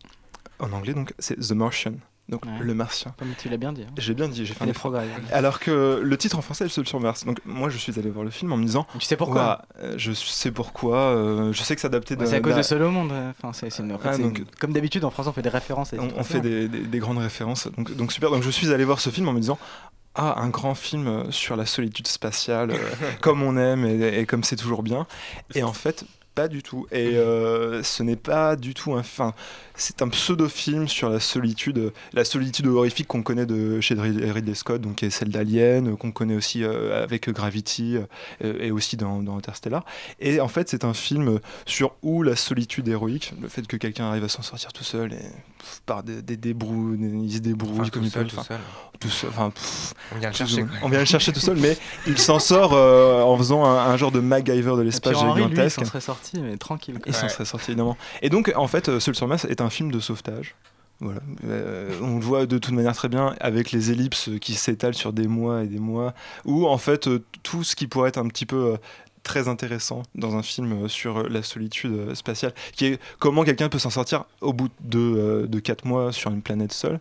en anglais, donc c'est The Martian. Donc Ouais. le martien. Comme tu l'as bien dit. hein. J'ai bien dit, j'ai fait effort. progrès. Alors que le titre en français est Seul sur Mars. Donc moi je suis allé voir le film en me disant. Tu sais pourquoi euh, Je sais pourquoi. euh, je sais que c'est adapté de. Ouais, c'est à cause de Seul au monde. Enfin, c'est, c'est une- en fait, Ah, c'est donc- une- Comme d'habitude, en France, on fait des références. des on, on fait des, des- des grandes références. Donc, donc super. Donc je suis allé voir ce film en me disant. Ah, un grand film euh, sur la solitude spatiale, euh, comme on aime et, et comme c'est toujours bien. Et en fait, pas du tout. Et euh, ce n'est pas du tout un. Enfin, c'est un pseudo-film sur la solitude, la solitude horrifique qu'on connaît de chez Rid- Ridley Scott, donc qui est celle d'Alien, qu'on connaît aussi euh, avec Gravity euh, et aussi dans, dans Interstellar. Et en fait, c'est un film sur où la solitude héroïque, le fait que quelqu'un arrive à s'en sortir tout seul et pff, par des, des débrouilles, il se débrouille Enfin, comme tout il peut. seul, tout seul. tout seul, enfin, pff, On vient le chercher, quoi. On vient le chercher tout seul, mais il s'en sort euh, en faisant un, un genre de MacGyver de l'espace lui, il gigantesque. s'en serait sorti, mais tranquille. quoi. Il s'en serait sorti évidemment. Et donc, en fait, Seul sur Mars est un film de sauvetage. Euh, on le voit de toute manière très bien avec les ellipses qui s'étalent sur des mois et des mois, où en fait euh, tout ce qui pourrait être un petit peu euh, très intéressant dans un film sur la solitude spatiale, qui est comment quelqu'un peut s'en sortir au bout de, de 4 mois sur une planète seule,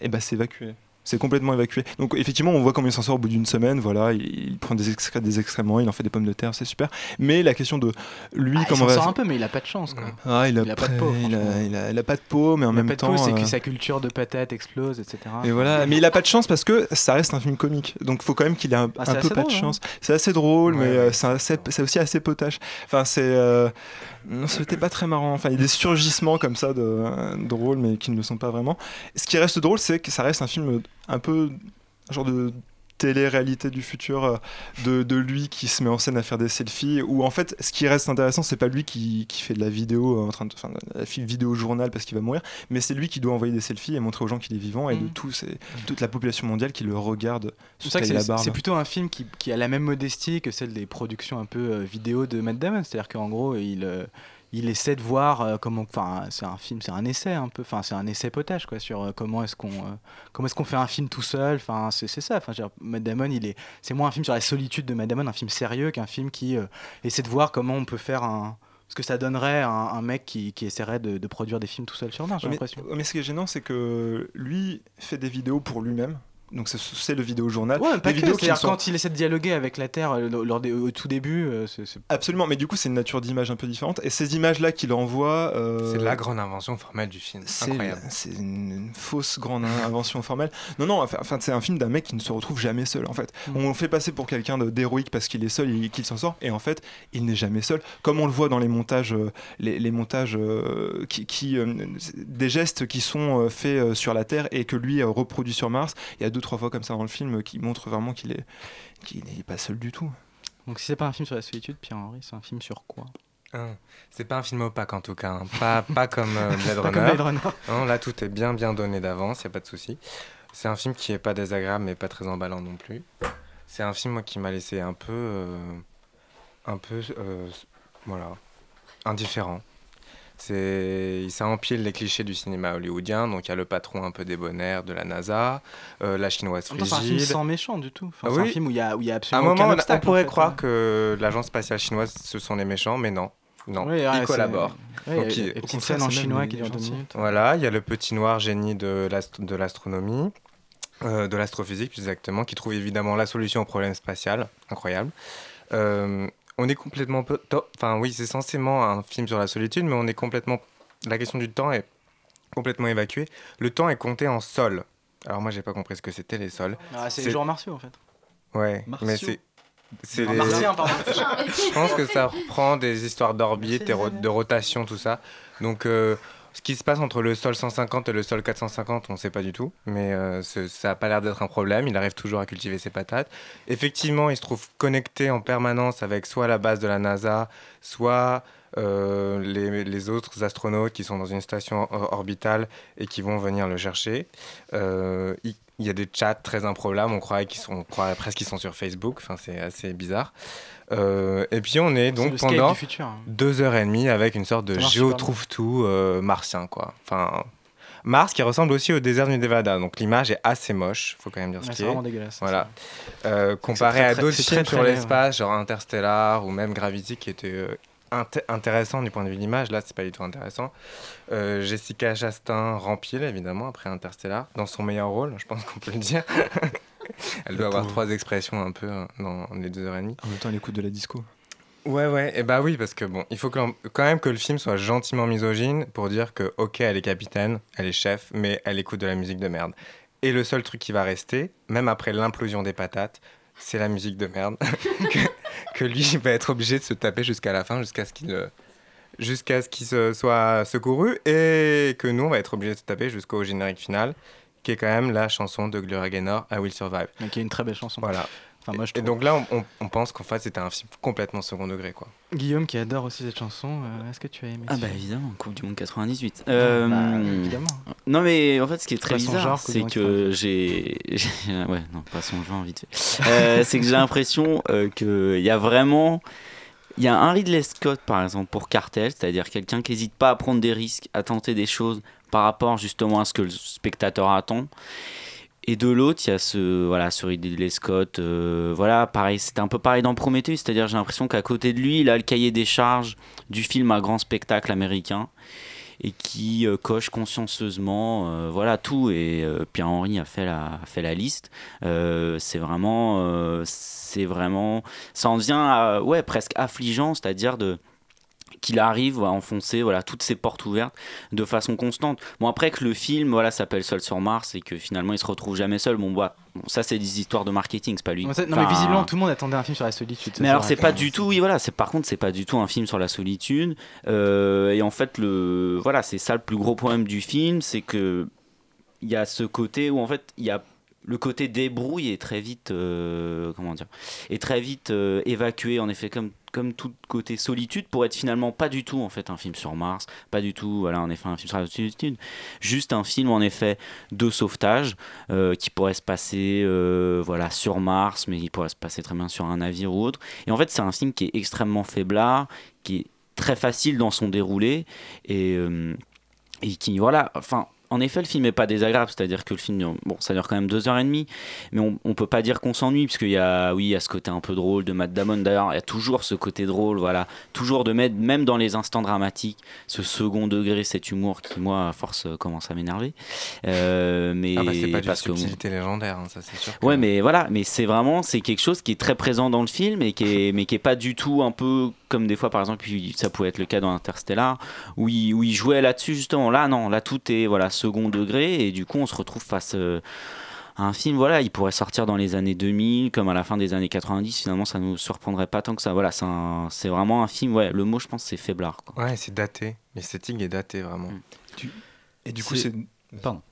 et ben c'est évacué. C'est complètement évacué. Donc effectivement, on voit comment il s'en sort au bout d'une semaine. Voilà, il, il prend des, excré- des excréments, il en fait des pommes de terre, c'est super. Mais la question de lui, Ah, il comment s'en va sort un peu, mais il a pas de chance. Quoi. ah, il a, Il a pas de peau, il a, il a- il a pas de peau, mais en Il même pas de temps. c'est euh, que sa culture de patates explose, etc. Et voilà, mais il a pas de chance parce que ça reste un film comique. Donc faut quand même qu'il ait un, Ah, un peu pas de drôle, hein. chance. C'est assez drôle, Ouais, mais ouais. euh, c'est aussi assez potache. Enfin, c'est. euh, non, c'était pas très marrant. Enfin, il y a des surgissements comme ça de drôles, mais qui ne le sont pas vraiment. Ce qui reste drôle, c'est que ça reste un film un peu. un genre de télé-réalité du futur euh, de, de lui qui se met en scène à faire des selfies où en fait ce qui reste intéressant c'est pas lui qui, qui fait de la vidéo euh, en train de enfin la vidéo journal parce qu'il va mourir mais c'est lui qui doit envoyer des selfies et montrer aux gens qu'il est vivant et de Mhm. tout c'est toute la population mondiale qui le regarde C'est ça que c'est c'est plutôt un film qui, qui a la même modestie que celle des productions un peu euh, vidéo de Matt Damon. C'est-à-dire qu'en gros, il, euh, il essaie de voir euh, comment. Enfin, c'est un film, c'est un essai un peu. Enfin, c'est un essai potage quoi sur euh, comment est-ce qu'on euh, comment est-ce qu'on fait un film tout seul. Enfin, c'est ça. Enfin, Matt Damon, il est. C'est moins un film sur la solitude de Matt Damon, un film sérieux qu'un film qui essaie de voir comment on peut faire un ce que ça donnerait à un, un mec qui, qui essaierait de, de produire des films tout seul sur Mars, j'ai mais, l'impression. mais ce qui est gênant c'est que lui fait des vidéos pour lui-même donc c'est- le vidéo journal Ouais, pas des que, vidéos qui sont quand il essaie de dialoguer avec la Terre euh, lors des- au tout début, euh, absolument mais du coup c'est une nature d'image un peu différente et ces images là qu'il envoie euh, C'est la grande invention formelle du film. C'est Incroyable. c'est une, une fausse grande in- invention formelle. Non, non, enfin, c'est un film d'un mec qui ne se retrouve jamais seul, en fait. Mm. On le fait passer pour quelqu'un d'héroïque parce qu'il est seul et qu'il s'en sort, et en fait, il n'est jamais seul. Comme on le voit dans les montages, les, les montages euh, qui, qui, euh, des gestes qui sont faits sur la Terre et que lui reproduit sur Mars. Il y a deux, trois fois comme ça dans le film qui montrent vraiment qu'il est, qu'il n'est pas seul du tout. Donc si c'est pas un film sur la solitude, Pierre-Henri, c'est un film sur quoi? Hein, C'est pas un film opaque en tout cas, hein. pas, pas comme euh, Blade Pas Runner. comme Blade Runner. Non, là tout est bien bien donné d'avance, y a pas de souci. C'est un film qui est pas désagréable mais pas très emballant non plus. C'est un film moi, qui m'a laissé un peu, euh, un peu, euh, voilà, indifférent. C'est, ça empile les clichés du cinéma hollywoodien. Donc il y a le patron un peu débonnaire de la NASA, euh, la chinoise temps, c'est un film frigide. sans méchant du tout. Enfin, Ah c'est un oui. film où il y a, où y a À un absolument moment, aucun on- obstacle. on pourrait en fait, croire hein. que l'agence spatiale chinoise, ce sont les méchants, mais non. Non, Oui, ouais, ils collaborent. ouais, Donc, il contraire, scènes en chinois qui durent deux minutes. Voilà, il y a le petit noir génie de l'astronomie, euh, de l'astrophysique plus exactement, qui trouve évidemment la solution au problème spatial. Incroyable. Euh, on est complètement. Enfin, oui, c'est censément un film sur la solitude, mais on est complètement. La question du temps est complètement évacuée. Le temps est compté en sol. Alors, moi, j'ai pas compris ce que c'était les sols. Ah, c'est les jours martiaux en fait. Ouais, Martiaux. mais c'est. C'est les- martiens, pardon. Je pense que ça reprend des histoires d'orbite et ro- de rotation, tout ça. Donc, euh, ce qui se passe entre le sol 150 et le sol 450, on ne sait pas du tout. Mais euh, ça n'a pas l'air d'être un problème. Il arrive toujours à cultiver ses patates. Effectivement, il se trouve connecté en permanence avec soit la base de la NASA, soit euh, les, autres astronautes qui sont dans une station or- orbitale et qui vont venir le chercher. Euh, il y a des chats très improbables, on croirait qu'ils sont, on croirait presque qu'ils sont sur Facebook, enfin, c'est assez bizarre. Euh, et puis on est donc pendant futur, hein. deux heures et demie avec une sorte de géotrouve-tout euh, martien, quoi. Enfin, Mars qui ressemble aussi au désert du Nevada, donc l'image est assez moche, faut quand même dire ce qui c'est est. vraiment dégueulasse, Voilà. Euh, comparé très, à d'autres films très, sur très l'espace, genre Interstellar ou même Gravity qui étaient inté- intéressants du point de vue de l'image, là c'est pas du tout intéressant. Euh, Jessica Chastain rempile évidemment après Interstellar dans son meilleur rôle, je pense qu'on peut le dire. Elle doit avoir trois expressions un peu euh, dans les deux heures et demie. En même temps, elle écoute de la disco. Ouais, ouais, et bah oui, parce que bon, il faut que quand même que le film soit gentiment misogyne pour dire que, ok, elle est capitaine, elle est chef, mais elle écoute de la musique de merde. Et le seul truc qui va rester, même après l'implosion des patates, c'est la musique de merde que, que lui va être obligé de se taper jusqu'à la fin, jusqu'à ce qu'il euh, jusqu'à ce qu'il se soit secouru, et que nous, on va être obligé de se taper jusqu'au générique final, qui est quand même la chanson de Gloria Gaynor, I Will Survive. Mais qui est une très belle chanson. Voilà. Enfin, moi, je et donc là, on, pense qu'en fait, c'était un film complètement second degré, quoi. Guillaume qui adore aussi cette chanson, euh, est-ce que tu as aimé Ah bah évidemment, Coupe du Monde 98. bah, Euh, évidemment. Non mais en fait ce qui est très bizarre genre, c'est que j'ai... j'ai- Ouais non pas son genre vite fait. Euh, c'est que j'ai l'impression euh, qu'il y a vraiment... Il y a un Ridley Scott par exemple pour Cartel, c'est-à-dire quelqu'un qui n'hésite pas à prendre des risques, à tenter des choses par rapport justement à ce que le spectateur attend. Et de l'autre, il y a ce, voilà, ce Ridley Scott. euh, voilà, pareil, c'était un peu pareil dans Prometheus, c'est-à-dire j'ai l'impression qu'à côté de lui, il a le cahier des charges du film à grand spectacle américain et qui euh, coche consciencieusement euh, voilà tout et euh, Pierre-Henri a fait la a fait la liste c'est vraiment c'est vraiment ça en devient euh, ouais presque affligeant c'est-à-dire de qu'il arrive à enfoncer voilà toutes ces portes ouvertes de façon constante. Bon après que le film voilà s'appelle Seul sur Mars et que finalement il se retrouve jamais seul. Bon bah bon, ça c'est des histoires de marketing, c'est pas lui. Non, mais visiblement, tout le monde attendait un film sur la solitude. mais alors c'est pas du tout, oui voilà, c'est par contre c'est pas du tout un film sur la solitude. Euh, et en fait le voilà c'est ça le plus gros problème du film, c'est que il y a ce côté où en fait il y a le côté débrouille est très vite euh, comment dire est très vite euh, évacué en effet comme comme tout côté solitude pour être finalement pas du tout en fait un film sur Mars pas du tout voilà en effet un film sur la solitude. Juste un film en effet de sauvetage euh, qui pourrait se passer euh, voilà sur Mars mais il pourrait se passer très bien sur un navire ou autre. Et en fait c'est un film qui est extrêmement faiblard qui est très facile dans son déroulé et euh, et qui voilà enfin en effet le film est pas désagréable c'est à dire que le film bon ça dure quand même deux heures et demie mais on, on peut pas dire qu'on s'ennuie parce qu'il y a oui il y a ce côté un peu drôle de Matt Damon d'ailleurs il y a toujours ce côté drôle voilà toujours de mettre même dans les instants dramatiques ce second degré cet humour qui moi à force euh, commence à m'énerver Euh, mais Ah bah, c'est pas parce que subtilité légendaire, hein, ça c'est sûr. que- Ouais, mais voilà, mais c'est vraiment c'est quelque chose qui est très présent dans le film et qui est mais qui est pas du tout un peu comme des fois par exemple ça pouvait être le cas dans Interstellar où il, où il jouait là-dessus justement. Là non, là tout est voilà second degré et du coup on se retrouve face euh, à un film voilà, il pourrait sortir dans les années 2000 comme à la fin des années 90. Finalement ça nous surprendrait pas tant que ça. Voilà, c'est vraiment un film. Ouais, le mot je pense c'est faiblard. Quoi. Ouais, c'est daté. L'esthétique est datée vraiment. Et du coup, C'est- c'est. Pardon.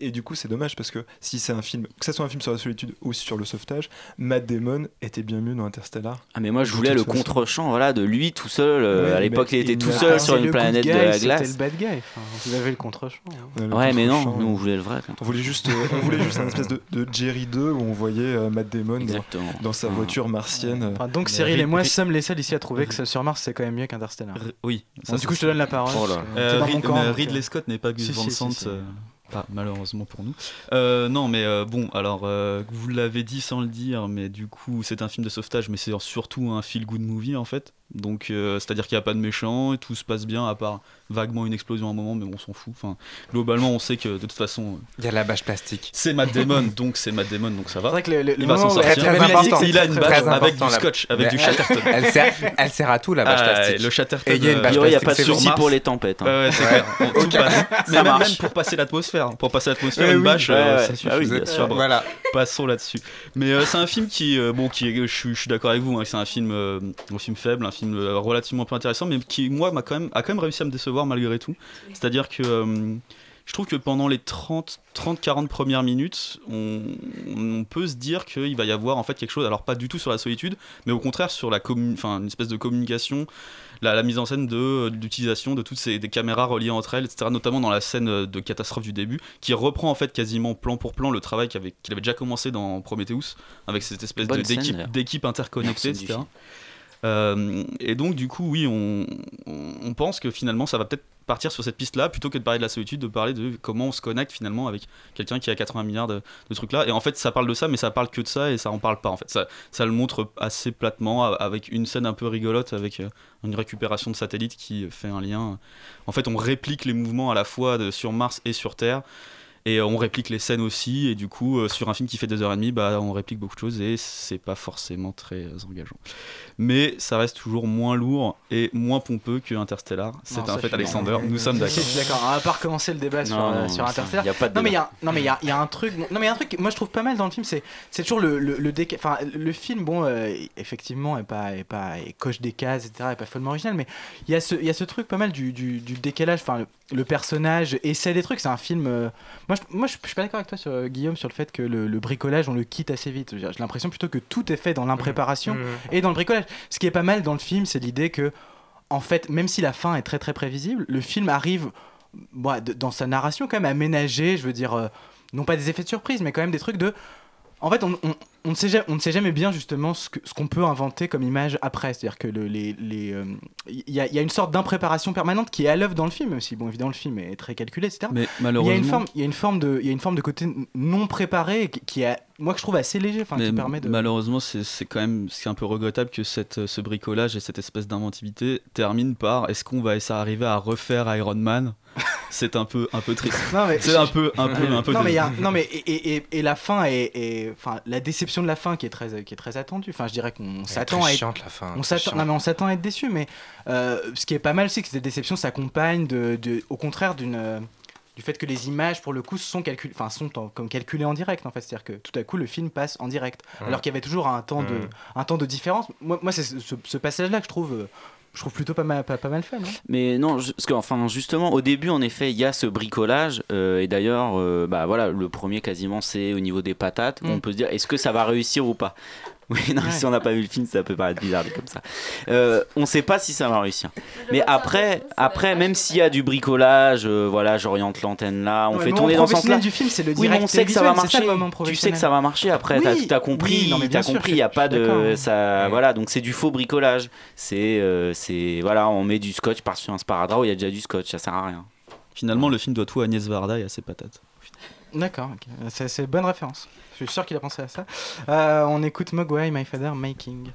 Et du coup, c'est dommage parce que si c'est un film, que ce soit un film sur la solitude ou sur le sauvetage, Matt Damon était bien mieux dans Interstellar. Ah mais moi je voulais le contre-champ voilà de lui tout seul euh, Ouais, à l'époque il était il tout seul sur une planète guy, de la c'était glace. le bad guy. Enfin, vous avez le contre-champ. Le Ouais mais non, nous on voulait le vrai. On voulait juste, euh, on voulait juste un espèce de, de Jerry 2 où on voyait euh, Matt Damon dans, sa voiture martienne. euh. Enfin, donc Mais Cyril et moi sommes les seuls ici à trouver que sur Mars c'est quand même mieux qu'Interstellar. Oui. Du coup, je te donne la parole. Oh Euh, Ridley euh, Scott n'est pas Gus Van Sant, euh, pas malheureusement pour nous. Euh, non, mais euh, bon, alors euh, vous l'avez dit sans le dire, mais du coup c'est un film de sauvetage, mais c'est surtout un feel good movie en fait. Donc, euh, c'est-à-dire qu'il n'y a pas de méchant et tout se passe bien, à part vaguement une explosion à un moment, mais on s'en fout. Enfin, globalement, on sait que de toute façon. Il y a la bâche plastique. C'est Matt Damon, donc c'est Matt Damon, donc ça va. C'est vrai que le- le- il va s'en sortir. Très, très il, a- important. il a une bâche avec du scotch, avec Mais du Chatterton. elle sert- elle sert à tout, la bâche Ah, plastique. Le Chatterton. Et il y a une euh, a pas de souci pour les tempêtes. hein. C'est clair. Tout mais Ça même, pour passer l'atmosphère, pour passer l'atmosphère, Eh une bâche, euh, ça suffit. Ah Voilà. Passons là-dessus. Mais c'est un film qui, bon, qui, je, suis- d'accord avec vous, hein, que c'est un film, un film faible, un film euh, relativement peu intéressant, mais qui, moi, m'a quand même, a quand même réussi à me décevoir malgré tout. C'est-à-dire que euh, je trouve que pendant les 30-40 premières minutes, on, on peut se dire qu'il va y avoir en fait quelque chose, alors pas du tout sur la solitude, mais au contraire sur la enfin, une espèce de communication, la, la mise en scène de l'utilisation de toutes ces des caméras reliées entre elles, etc. Notamment dans la scène euh, de catastrophe du début, qui reprend en fait quasiment plan pour plan le travail qu'il avait, déjà commencé dans Prometheus, avec cette scène, d'équipe interconnectée, etc. Euh, et donc du coup oui on, pense que finalement ça va peut-être partir sur cette piste là plutôt que de parler de la solitude de parler de comment on se connecte finalement avec quelqu'un qui a 80 milliards de, de trucs là et en fait ça parle de ça mais ça parle que de ça et ça en parle pas en fait. Ça, le montre assez platement avec une scène un peu rigolote avec euh, une récupération de satellite qui fait un lien. En fait on réplique les mouvements à la fois sur Mars et sur Terre et on réplique les scènes aussi, et du coup, euh, sur un film qui fait 2h30, bah, on réplique beaucoup de choses, et c'est pas forcément très euh, engageant. Mais ça reste toujours moins lourd et moins pompeux que Interstellar. C'est un fait, Alexander, nous sommes d'accord. D'accord. On va pas recommencer le débat sur, Non, euh, non, sur Interstellar. y a pas de non, mais il y débat. a, non, mais il y y a un truc. Non, mais il y a un truc. que Moi, je trouve pas mal dans le film. C'est, c'est toujours le, le, le déca- Enfin, le film, bon, euh, effectivement, est pas, est pas, est coche des cases, etc. Est pas follement original, mais il y a ce, il y a ce truc pas mal du, du, du décalage. Enfin, le, le personnage essaie des trucs. C'est un film. euh, moi, je, moi, je, je suis pas d'accord avec toi, sur, euh, Guillaume, sur le fait que le, le bricolage, on le quitte assez vite. J'ai l'impression plutôt que tout est fait dans l'impréparation Mhm. et dans le bricolage. Ce qui est pas mal dans le film, c'est l'idée que, en fait, même si la fin est très très prévisible, le film arrive de- dans sa narration quand même à ménager, je veux dire, euh, non pas des effets de surprise, mais quand même des trucs de. En fait, on, on- on ne, sait jamais, on ne sait jamais bien justement ce que- ce qu'on peut inventer comme image après. C'est-à-dire que le- les. les, euh, Il y, a, il y a une sorte d'impréparation permanente qui est à l'œuvre dans le film, même si, bon, évidemment, le film est très calculé, etc. Mais il y a une malheureusement- forme, il y a une forme de, il y a une forme de côté non préparé qui, qui est, moi, que je trouve assez léger, enfin, qui permet de. Malheureusement, c'est c'est quand même c'est un peu regrettable que cette, euh, ce bricolage et cette espèce d'inventivité termine par est-ce qu'on va essayer arriver à refaire Iron Man? C'est un peu un peu triste. C'est un peu un peu un peu. non mais, y a- non mais et, et- et- et la fin est, est- enfin la déception de la fin qui est très qui est très attendue. Enfin je dirais qu'on s'attend à être, chiante, la fin, on s'attend non mais on s'attend à être déçu mais euh, ce qui est pas mal c'est que cette déception s'accompagne de, de- au contraire d'une euh, du fait que les images pour le coup sont calculées enfin sont en- comme calculées en direct en fait. C'est-à-dire que tout à coup le film passe en direct. Alors qu'il y avait toujours un temps de un temps de différence. Moi, moi c'est ce, ce passage là que je trouve euh, je trouve plutôt pas mal pas, pas mal fait non Mais non, parce que enfin justement au début en effet il y a ce bricolage euh, et d'ailleurs euh, bah voilà le premier quasiment c'est au niveau des patates. Mm. on peut se dire est-ce que ça va réussir ou pas? Oui non Ouais. si on n'a pas vu le film ça peut paraître bizarre comme ça. Euh, on sait pas si ça va réussir. Mais après après même s'il y a du bricolage euh, voilà j'oriente l'antenne là on Ouais, fait tourner dans ce sens-là. du film, c'est le Oui mais on direct sait que ça va ça, marcher. tu sais que ça va marcher après Oui, t'as as compris oui, non, mais sûr, compris il y a pas de ça voilà donc c'est du faux bricolage c'est euh, c'est voilà on met du scotch par sur un sparadrap où il y a déjà du scotch ça sert à rien. Finalement, le film doit tout à Agnès Varda et à ses patates. D'accord, ok. c'est c'est bonne référence. Je suis sûr qu'il a pensé à ça. Euh, on écoute Mogwai, My Father Making.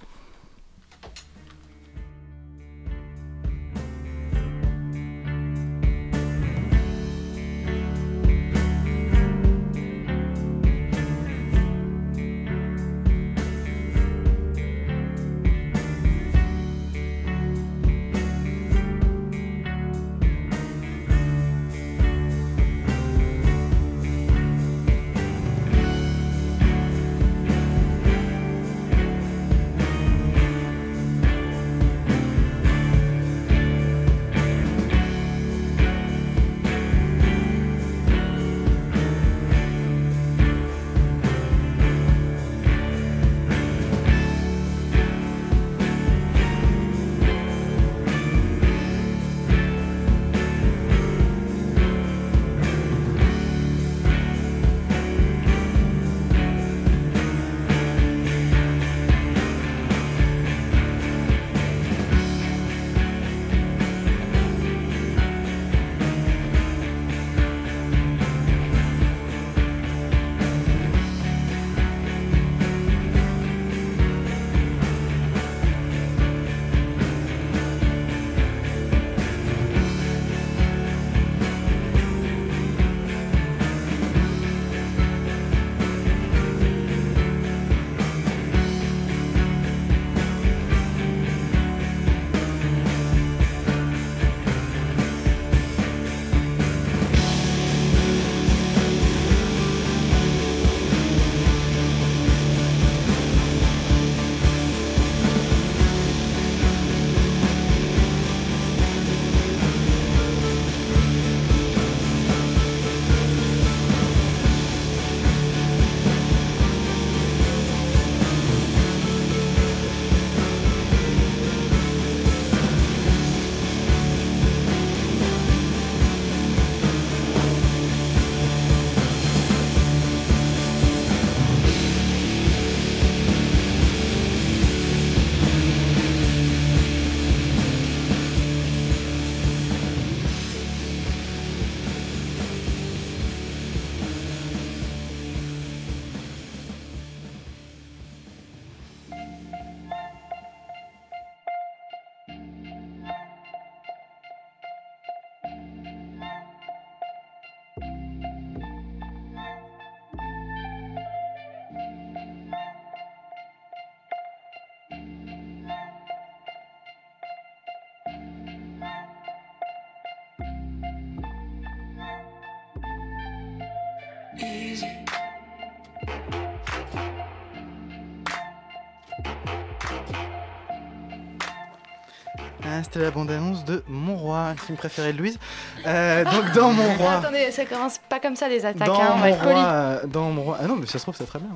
C'était la bande-annonce de Mon Roi, le film préféré de Louise. Euh, donc dans Mon Roi. Attendez, ça commence pas comme ça les attaques, Dans hein, on va mon, être roi, dans mon roi. Ah non, mais ça se trouve, c'est très bien.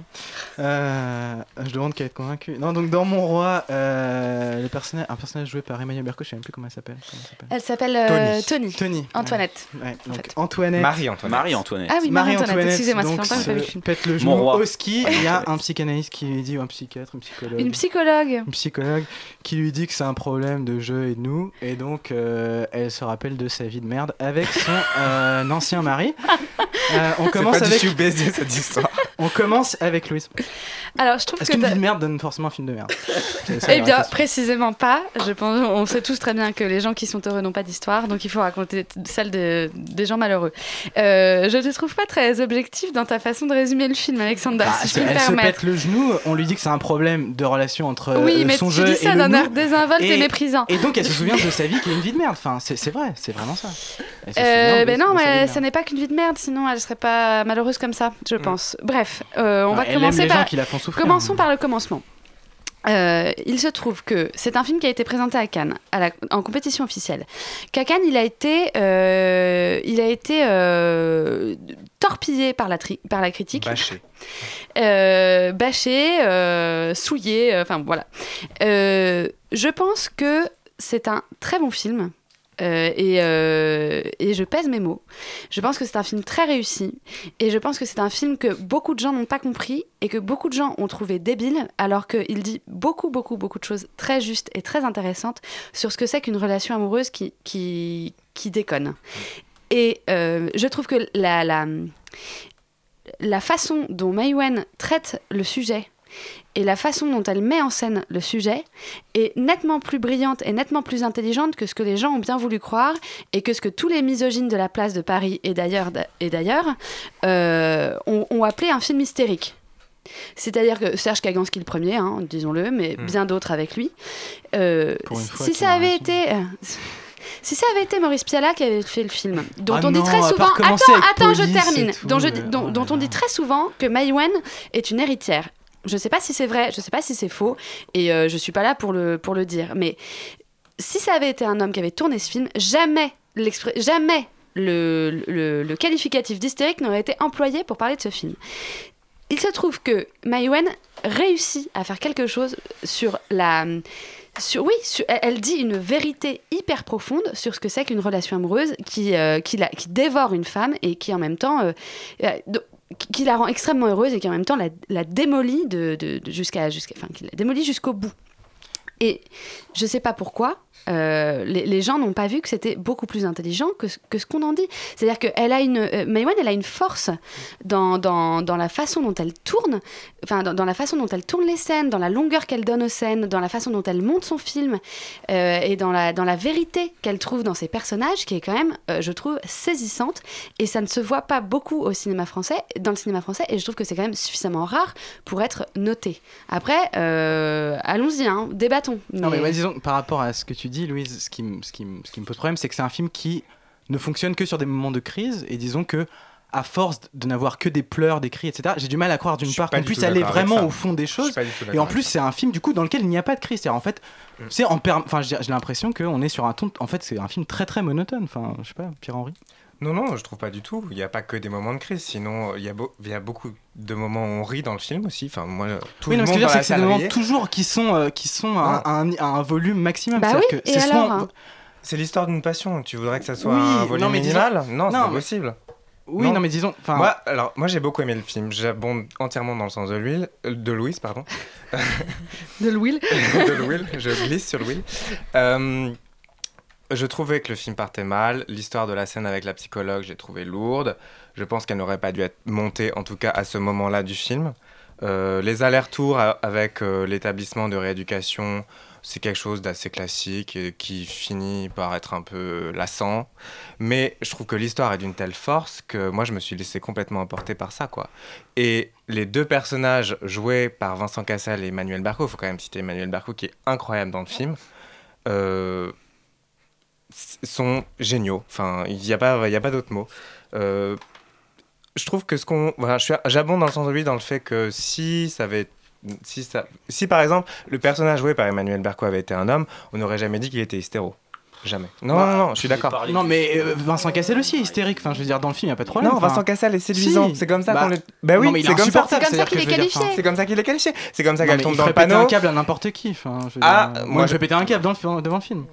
Euh, je demande qu'à être convaincu. Non, donc dans mon roi, euh, le personnage, un personnage joué par Emmanuel Berco, je sais même plus comment elle s'appelle. Elle s'appelle Elle s'appelle euh, Tony. Tony. Antoinette. Ouais, donc Antoinette. Marie-Antoinette. Marie-Antoinette. Ah oui, Marie-Antoinette, excusez-moi, ça fait donc, longtemps que se film. pète le Mon genou roi. au ski. Il y a un psychanalyste qui lui dit, ou un psychiatre, une psychologue. Une psychologue. une psychologue qui lui dit que c'est un problème de jeu et de nous et donc euh, elle se rappelle de sa vie de merde avec son euh, ancien mari. Euh, on commence pas avec du tout baisé cette histoire. on commence avec Louise. Alors, je trouve que qu'une vie de merde donne forcément un film de merde ça, Eh bien, précisément pas. Je pense, on sait tous très bien que les gens qui sont heureux n'ont pas d'histoire, donc il faut raconter celle de, des gens malheureux. Euh, je te trouve pas très objectif dans ta façon de résumer le film, Alexandra, Ah, si elle se pète le genou, on lui dit que c'est un problème de relation entre Oui, euh, mais son tu jeu dis et ça d'un air désinvolte et méprisant. Et donc elle se souvient de sa vie qui est une vie de merde. Enfin, c'est vrai, c'est vraiment ça. Euh, ben non, mais ce n'est pas qu'une vie de merde, sinon elle serait pas malheureuse comme ça, je pense. Bref, euh, on va commencer par. gens qui la font souffrir. Commençons par le commencement. Euh, il se trouve que c'est un film qui a été présenté à Cannes, à la- en compétition officielle. Qu'à Cannes, il a été, euh, il a été euh, torpillé par la, tri- par la critique, Bâché. bâché, souillé, enfin voilà. Je pense que c'est un très bon film. Euh, et, euh, et je pèse mes mots. Je pense que c'est un film très réussi. Et je pense que c'est un film que beaucoup de gens n'ont pas compris et que beaucoup de gens ont trouvé débile, alors qu'il dit beaucoup, beaucoup, beaucoup de choses très justes et très intéressantes sur ce que c'est qu'une relation amoureuse qui, qui, déconne. Et euh, je trouve que la, la, la façon dont Maïwen traite le sujet et la façon dont elle met en scène le sujet est nettement plus brillante et nettement plus intelligente que ce que les gens ont bien voulu croire et que ce que tous les misogynes de la place de Paris et d'ailleurs et d'ailleurs euh, ont, ont appelé un film hystérique. C'est-à-dire que Serge Kaganski le premier, hein, disons-le, mais Hmm. bien d'autres avec lui. Euh, si ça avait été... euh, Si ça avait été Maurice Pialat qui avait fait le film, dont Ah on dit très souvent, attends, attends, je police termine, tout, dont, je- dont- oh dont on dit très souvent que Maïwen est une héritière. Je sais pas si c'est vrai, je sais pas si c'est faux, et euh, je suis pas là pour le, pour le dire. Mais si ça avait été un homme qui avait tourné ce film, jamais, jamais le, le, le qualificatif d'hystérique n'aurait été employé pour parler de ce film. Il se trouve que Maïwen réussit à faire quelque chose sur la. Sur, oui, elle- dit une vérité hyper profonde sur ce que c'est qu'une relation amoureuse qui, euh, qui, la- qui dévore une femme et qui en même temps euh, euh, qui- la rend extrêmement heureuse et qui en même temps la, la démolit de- de- jusqu'à jusqu'à enfin qui la démolit jusqu'au bout. Et je sais pas pourquoi, euh, les, gens n'ont pas vu que c'était beaucoup plus intelligent que, ce- que qu'on en dit. C'est-à-dire qu'elle a une, euh, elle a une force dans, dans, la façon dont elle tourne, enfin dans, la façon dont elle tourne les scènes, dans la longueur qu'elle donne aux scènes, dans la façon dont elle monte son film euh, et dans la, dans la vérité qu'elle trouve dans ses personnages, qui est quand même, euh, je trouve, saisissante. Et ça ne se voit pas beaucoup au cinéma français, dans le cinéma français, et je trouve que c'est quand même suffisamment rare pour être noté. Après, allons-y, hein, débattons. Non, mais disons, par rapport à ce que tu dis, Louise, ce qui, me- ce qui, ce qui me pose problème, c'est que c'est un film qui ne fonctionne que sur des moments de crise. Et disons que, à force de n'avoir que des pleurs, des cris, etc., j'ai du mal à croire d'une part qu'on puisse aller vraiment au fond des choses. Et en plus, c'est un film du coup dans lequel il n'y a pas de crise. C'est-à-dire, en fait, c'est en perm- Enfin, j'ai j'ai l'impression qu'on est sur un ton. En fait, c'est un film très très monotone. Enfin, je sais pas, Pierre-Henri? Non, non, je trouve pas du tout. Il n'y a pas que des moments de crise. Sinon, il y, a beau- il y a beaucoup de moments où on rit dans le film aussi. Enfin, moi, tout oui, le non, mais ce que je veux dire, c'est que c'est des moments toujours qui sont, euh, qui sont à, un, à un- à un volume maximum. Bah C'est-à-dire oui, que et c'est hein l'histoire d'une passion. Tu voudrais que ça soit Oui, un non, volume disons- minimal Non, c'est non, pas mais- possible. Oui, non, mais disons. Moi, alors, moi, j'ai beaucoup aimé le film. J'abonde entièrement dans le sens de l'huile, euh, de Louise, pardon. De l'huile de l'huile. Je glisse sur l'huile. Euh, je trouvais que le film partait mal. L'histoire de la scène avec la psychologue, j'ai trouvé lourde. Je pense qu'elle n'aurait pas dû être montée, en tout cas à ce moment-là du film. Euh, les allers-retours avec euh, l'établissement de rééducation, c'est quelque chose d'assez classique et qui finit par être un peu lassant. Mais je trouve que l'histoire est d'une telle force que moi je me suis laissé complètement emporter par ça. quoi. Et les deux personnages joués par Vincent Cassel et Emmanuel Barco, il faut quand même citer Emmanuel Barco qui est incroyable dans le film, euh, sont géniaux. Enfin, il n'y a pas, il y a pas d'autre mot. Euh, je trouve que ce qu'on. Voilà, j'abonde dans le sens de lui dans le fait que si ça avait. Si, ça, si par exemple le personnage joué par Emmanuel Berco avait été un homme, on n'aurait jamais dit qu'il était hystéro. Jamais. Non, Bah, non, non, je suis d'accord. Non, mais euh, Vincent Cassel aussi est hystérique. Enfin, je veux dire, dans le film, il n'y a pas de problème. Non, Vincent Cassel est séduisant. si. C'est comme ça Bah, qu'on le. Bah oui, non, mais il est c'est comme ça. insupportable, C'est comme ça qu'il est qualifié. C'est comme ça qu'il est qualifié. C'est comme ça qu'elle tombe il dans le ferait péter panneau. un câble à n'importe qui. Enfin, je veux Ah, dire, moi, moi, je vais péter un câble dans le, devant le film.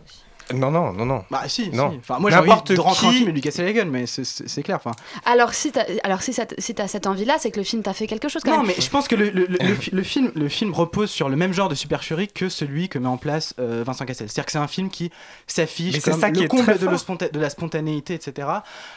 Non, non, non, non. Bah, si, Non. si. Enfin, moi, j'ai envie N'importe de rentrer en qui- film et lui casser la gueule, mais c'est- clair. Enfin, Alors si t'as alors si, ça t- si t'as cette envie-là, c'est que le film t'a fait quelque chose quand non, même. mais je pense que le, le- le- le fi- le film, le film repose sur le même genre de supercherie que celui que met en place euh, Vincent Cassel. C'est-à-dire que c'est un film qui Mais s'affiche c'est comme ça qui le est comble de, le fort. sponta- de la spontanéité, etc.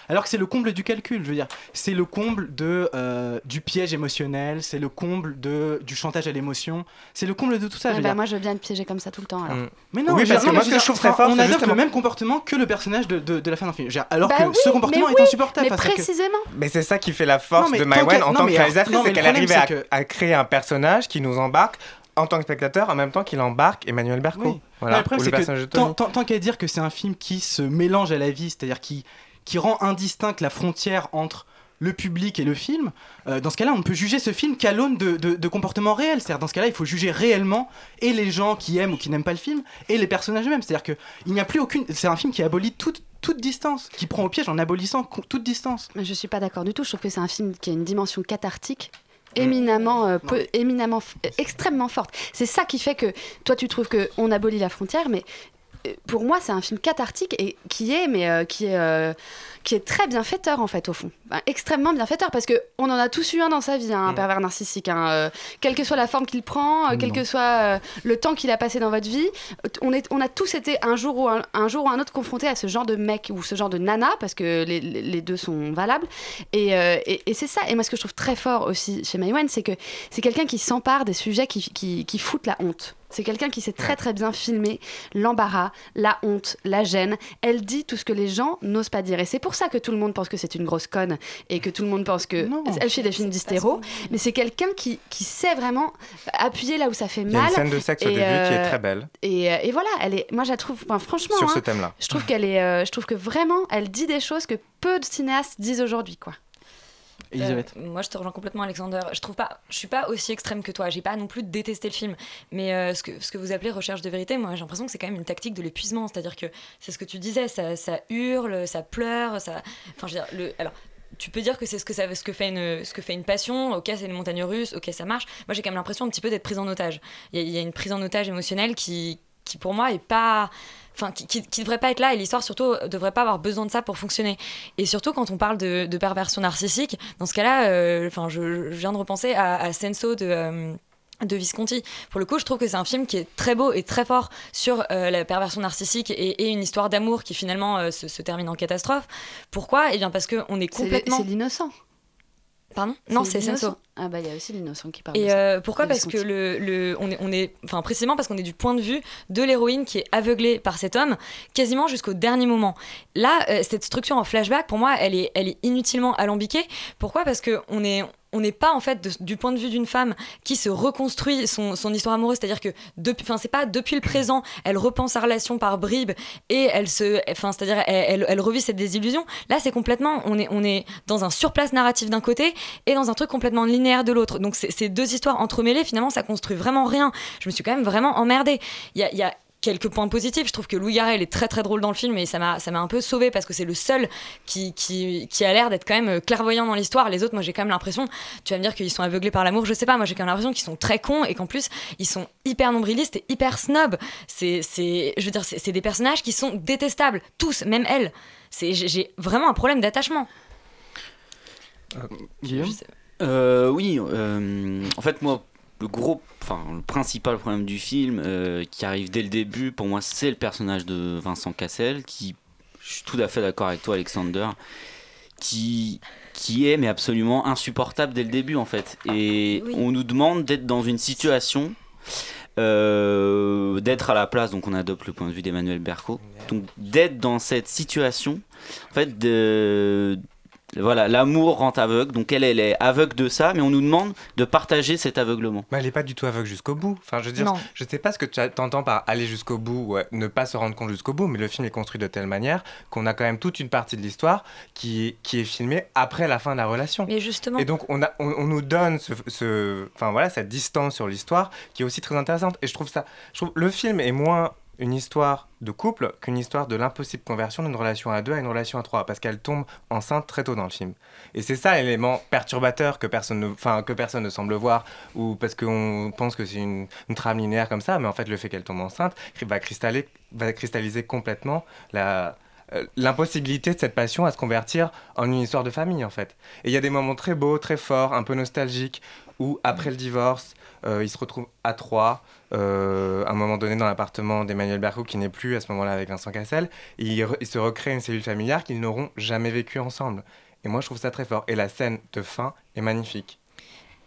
Alors que c'est le comble du calcul. Je veux dire, c'est le comble de euh, du piège émotionnel, c'est le comble de du chantage à l'émotion, c'est le comble de tout ça. Ah je veux bah, dire. moi je veux bien être piégé comme ça tout le temps alors. Mm. Mais non, Oui, parce que non, moi, ce que je trouve très fort, on adopte le même comportement que le personnage de, de, de la fin d'un film. Alors Bah que oui, ce comportement est oui, insupportable. Mais que- précisément. Mais c'est ça qui fait la force de Maïwen en non, tant que réalisatrice, c'est qu'elle arrive à, que- à créer un personnage qui nous embarque en tant que spectateur en même temps qu'il embarque Emmanuel Berco. Oui. Voilà, Non, le problème, c'est le personnage de que tant, tant- tant qu'à dire que c'est un film qui se mélange à la vie, c'est-à-dire qui, qui rend indistincte la frontière entre le public et le film, euh, dans ce cas-là, on ne peut juger ce film qu'à l'aune de, de, de comportements réels. C'est-à-dire, dans ce cas-là, il faut juger réellement et les gens qui aiment ou qui n'aiment pas le film et les personnages eux-mêmes. C'est-à-dire qu'il n'y a plus aucune. C'est un film qui abolit toute, toute distance, qui prend au piège en abolissant toute distance. Mais Je suis pas d'accord du tout. Je trouve que c'est un film qui a une dimension cathartique éminemment, euh, peu- éminemment, euh, extrêmement forte. C'est ça qui fait que toi tu trouves que on abolit la frontière, mais pour moi c'est un film cathartique et qui est, mais euh, qui est, qui est très bienfaiteur en fait au fond, Enfin, extrêmement bienfaiteur parce que on en a tous eu un dans sa vie, hein, un pervers narcissique, hein, euh, quelle que soit la forme qu'il prend, euh, quel que soit euh, le temps qu'il a passé dans votre vie, on, est, on a tous été un jour ou un, un jour ou un autre confrontés à ce genre de mec ou ce genre de nana parce que les, les- deux sont valables et, euh, et, et c'est ça. Et moi, ce que je trouve très fort aussi chez Maïwen, c'est que c'est quelqu'un qui s'empare des sujets qui, qui, qui foutent la honte. C'est quelqu'un qui sait très très bien filmer l'embarras, la honte, la gêne. Elle dit tout ce que les gens n'osent pas dire. Et c'est pour ça que tout le monde pense que c'est une grosse conne et que tout le monde pense que elle fait des films d'hystéro. Mais c'est quelqu'un qui, qui sait vraiment appuyer là où ça fait Il y a mal. une scène de sexe au Et, début qui est euh, très belle. Et, euh, et voilà, elle est, moi je la trouve, enfin, franchement, Sur ce hein, thème-là. je trouve qu'elle est, euh, je trouve que vraiment, elle dit des choses que peu de cinéastes disent aujourd'hui, quoi. Elisabeth. Euh, moi, je te rejoins complètement, Alexander. Je trouve pas, je suis pas aussi extrême que toi. J'ai pas non plus détesté le film, mais euh, ce que ce que vous appelez recherche de vérité, moi, j'ai l'impression que c'est quand même une tactique de l'épuisement. C'est-à-dire que c'est ce que tu disais, ça, ça hurle, ça pleure, ça. Enfin, je veux dire, le, alors. Tu peux dire que c'est ce que ça, ce que fait une, ce que fait une passion. Ok, c'est une montagne russe. Ok, ça marche. Moi, j'ai quand même l'impression un petit peu d'être prise en otage. Il y, a- il y a une prise en otage émotionnelle qui, qui pour moi est pas enfin qui, qui devrait pas être là et l'histoire surtout devrait pas avoir besoin de ça pour fonctionner et surtout quand on parle de, de perversion narcissique dans ce cas-là euh, enfin je, je viens de repenser à, à Senso de euh, de Visconti. Pour le coup, je trouve que c'est un film qui est très beau et très fort sur euh, la perversion narcissique et, et une histoire d'amour qui finalement se, se termine en catastrophe. Pourquoi? Eh bien parce qu'on est C'est- complètement... C'est l'innocent. Pardon Non, c'est l'innocent. Senso. Ah bah il y a aussi l'innocent qui parle. Et euh, pourquoi Parce que le, le- on est, on est, enfin précisément parce qu'on est du point de vue de l'héroïne qui est aveuglée par cet homme, quasiment jusqu'au dernier moment. Là, euh, cette structure en flashback, pour moi, elle est, elle est inutilement alambiquée. Pourquoi? Parce que on est on n'est pas en fait du point de vue d'une femme qui se reconstruit son, histoire amoureuse, c'est-à-dire que depuis, c'est pas depuis le présent, elle repense sa relation par bribes et elle se, enfin c'est-à-dire elle, elle, revit cette désillusion. Là c'est complètement, on est dans un surplace narratif d'un côté et dans un truc complètement linéaire de l'autre. Donc ces deux histoires entremêlées finalement ça construit vraiment rien. Je me suis quand même vraiment emmerdée. Il y a quelques points positifs. Je trouve que Louis Garrel est très très drôle dans le film et ça m'a ça m'a un peu sauvé parce que c'est le seul qui, qui, qui a l'air d'être quand même euh, clairvoyant dans l'histoire. Les autres, moi j'ai quand même l'impression, tu vas me dire qu'ils sont aveuglés par l'amour, je sais pas, moi j'ai quand même l'impression qu'ils sont très cons et qu'en plus ils sont hyper nombrilistes et hyper snobs. C'est, c'est, je veux dire, c'est des personnages qui sont détestables, tous, même elle. C'est, j'ai- vraiment un problème d'attachement. Guillaume? Euh, oui, euh, en fait, moi, le gros, enfin, le principal problème du film euh, qui arrive dès le début, pour moi, c'est le personnage de Vincent Cassel, qui, je suis tout à fait d'accord avec toi, Alexander, qui, qui est mais absolument insupportable dès le début, en fait. Et Oui. on nous demande d'être dans une situation. euh, d'être à la place, donc on adopte le point de vue d'Emmanuel Berco, donc d'être dans cette situation, en fait, de, voilà, l'amour rend aveugle. Donc elle, elle est aveugle de ça, mais on nous demande de partager cet aveuglement. Mais elle n'est pas du tout aveugle jusqu'au bout. Enfin, je veux dire, Non. je sais pas ce que tu entends par aller jusqu'au bout ou ne pas se rendre compte jusqu'au bout, mais le film est construit de telle manière qu'on a quand même toute une partie de l'histoire qui, qui est filmée après la fin de la relation. Mais justement. Et donc, on, a, on, on nous donne ce, ce- enfin, voilà, cette distance sur l'histoire qui est aussi très intéressante. Et je trouve ça. Je trouve le film est moins une histoire de couple qu'une histoire de l'impossible conversion d'une relation à deux à une relation à trois, parce qu'elle tombe enceinte très tôt dans le film. Et c'est ça l'élément perturbateur que personne, ne, que personne ne semble voir, ou parce qu'on pense que c'est une, une trame linéaire comme ça, mais en fait le fait qu'elle tombe enceinte va, cristalliser, va cristalliser complètement la, euh, l'impossibilité de cette passion à se convertir en une histoire de famille en fait. Et il y a des moments très beaux, très forts, un peu nostalgiques, où après le divorce, euh, ils se retrouvent à trois, euh, à un moment donné dans l'appartement d'Emmanuel Bercou qui n'est plus à ce moment-là avec Vincent Cassel, et ils, ils se recréent une cellule familiale qu'ils n'auront jamais vécue ensemble. Et moi je trouve ça très fort. Et la scène de fin est magnifique.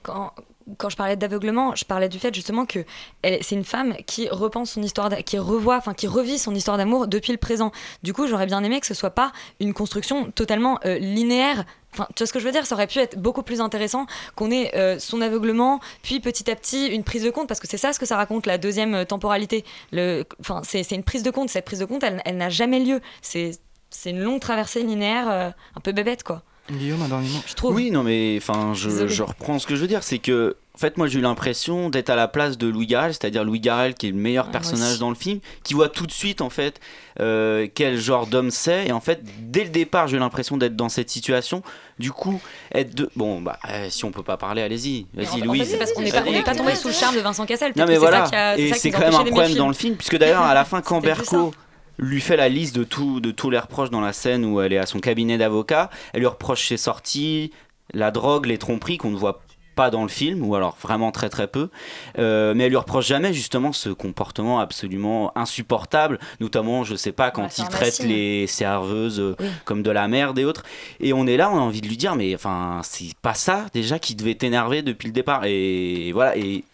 quand, quand je parlais d'aveuglement, je parlais du fait justement que c'est une femme qui repense son histoire, qui revoit, enfin qui revit son histoire d'amour depuis le présent. Du coup, j'aurais bien aimé que ce soit pas une construction totalement euh, linéaire. Enfin, tu vois ce que je veux dire? Ça aurait pu être beaucoup plus intéressant qu'on ait euh, son aveuglement, puis petit à petit une prise de compte, parce que c'est ça ce que ça raconte la deuxième euh, temporalité. Le, enfin, c'est une prise de compte. Cette prise de compte, elle, n'a jamais lieu. C'est une longue traversée linéaire, un peu bébête quoi. Guillaume, un dernier mot? Je trouve. Oui, non, mais enfin, je, reprends ce que je veux dire, c'est que, en fait, moi, j'ai eu l'impression d'être à la place de Louis Garrel, c'est-à-dire Louis Garrel qui est le meilleur personnage dans le film, qui voit tout de suite, en fait, euh, quel genre d'homme c'est, et en fait, dès le départ, j'ai eu l'impression d'être dans cette situation. Du coup, être de, bon, bah, euh, si on peut pas parler, allez-y, vas-y, fait, c'est parce qu'on n'est pas, on pas tombé sous le charme de Vincent Cassel. Non mais voilà, ça qui a- et c'est quand même un problème dans le film, puisque d'ailleurs à la fin quand Berco lui fait la liste de, tout, de tous les reproches dans la scène où elle est à son cabinet d'avocat, elle lui reproche ses sorties, la drogue, les tromperies qu'on ne voit pas dans le film, ou alors vraiment très très peu, Euh, mais elle lui reproche jamais justement ce comportement absolument insupportable, notamment je sais pas quand c'est il traite les serveuses euh, comme de la merde et autres, et on est là, on a envie de lui dire mais enfin c'est pas ça déjà qui devait t'énerver depuis le départ, et voilà, et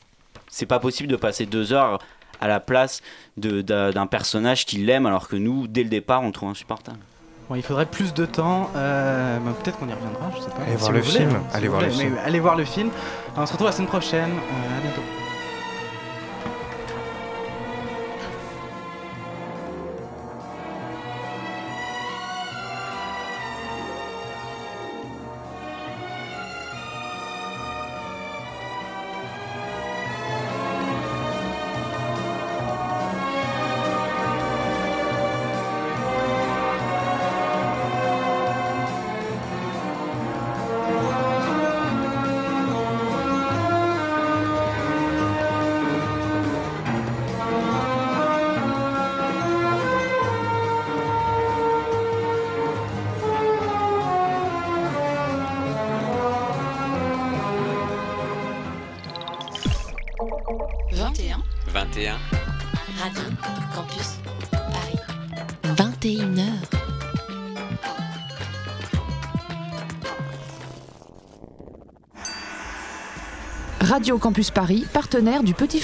c'est pas possible de passer deux heures à la place de- d'un personnage qui l'aime alors que nous dès le départ on le trouve insupportable. Bon, il faudrait plus de temps. euh, bah, Peut-être qu'on y reviendra, je sais pas. Allez voir le voulez, film, hein, si allez voir le film. mais allez voir le film. On se retrouve la semaine prochaine. euh, à bientôt. Radio Campus Paris, partenaire du Petit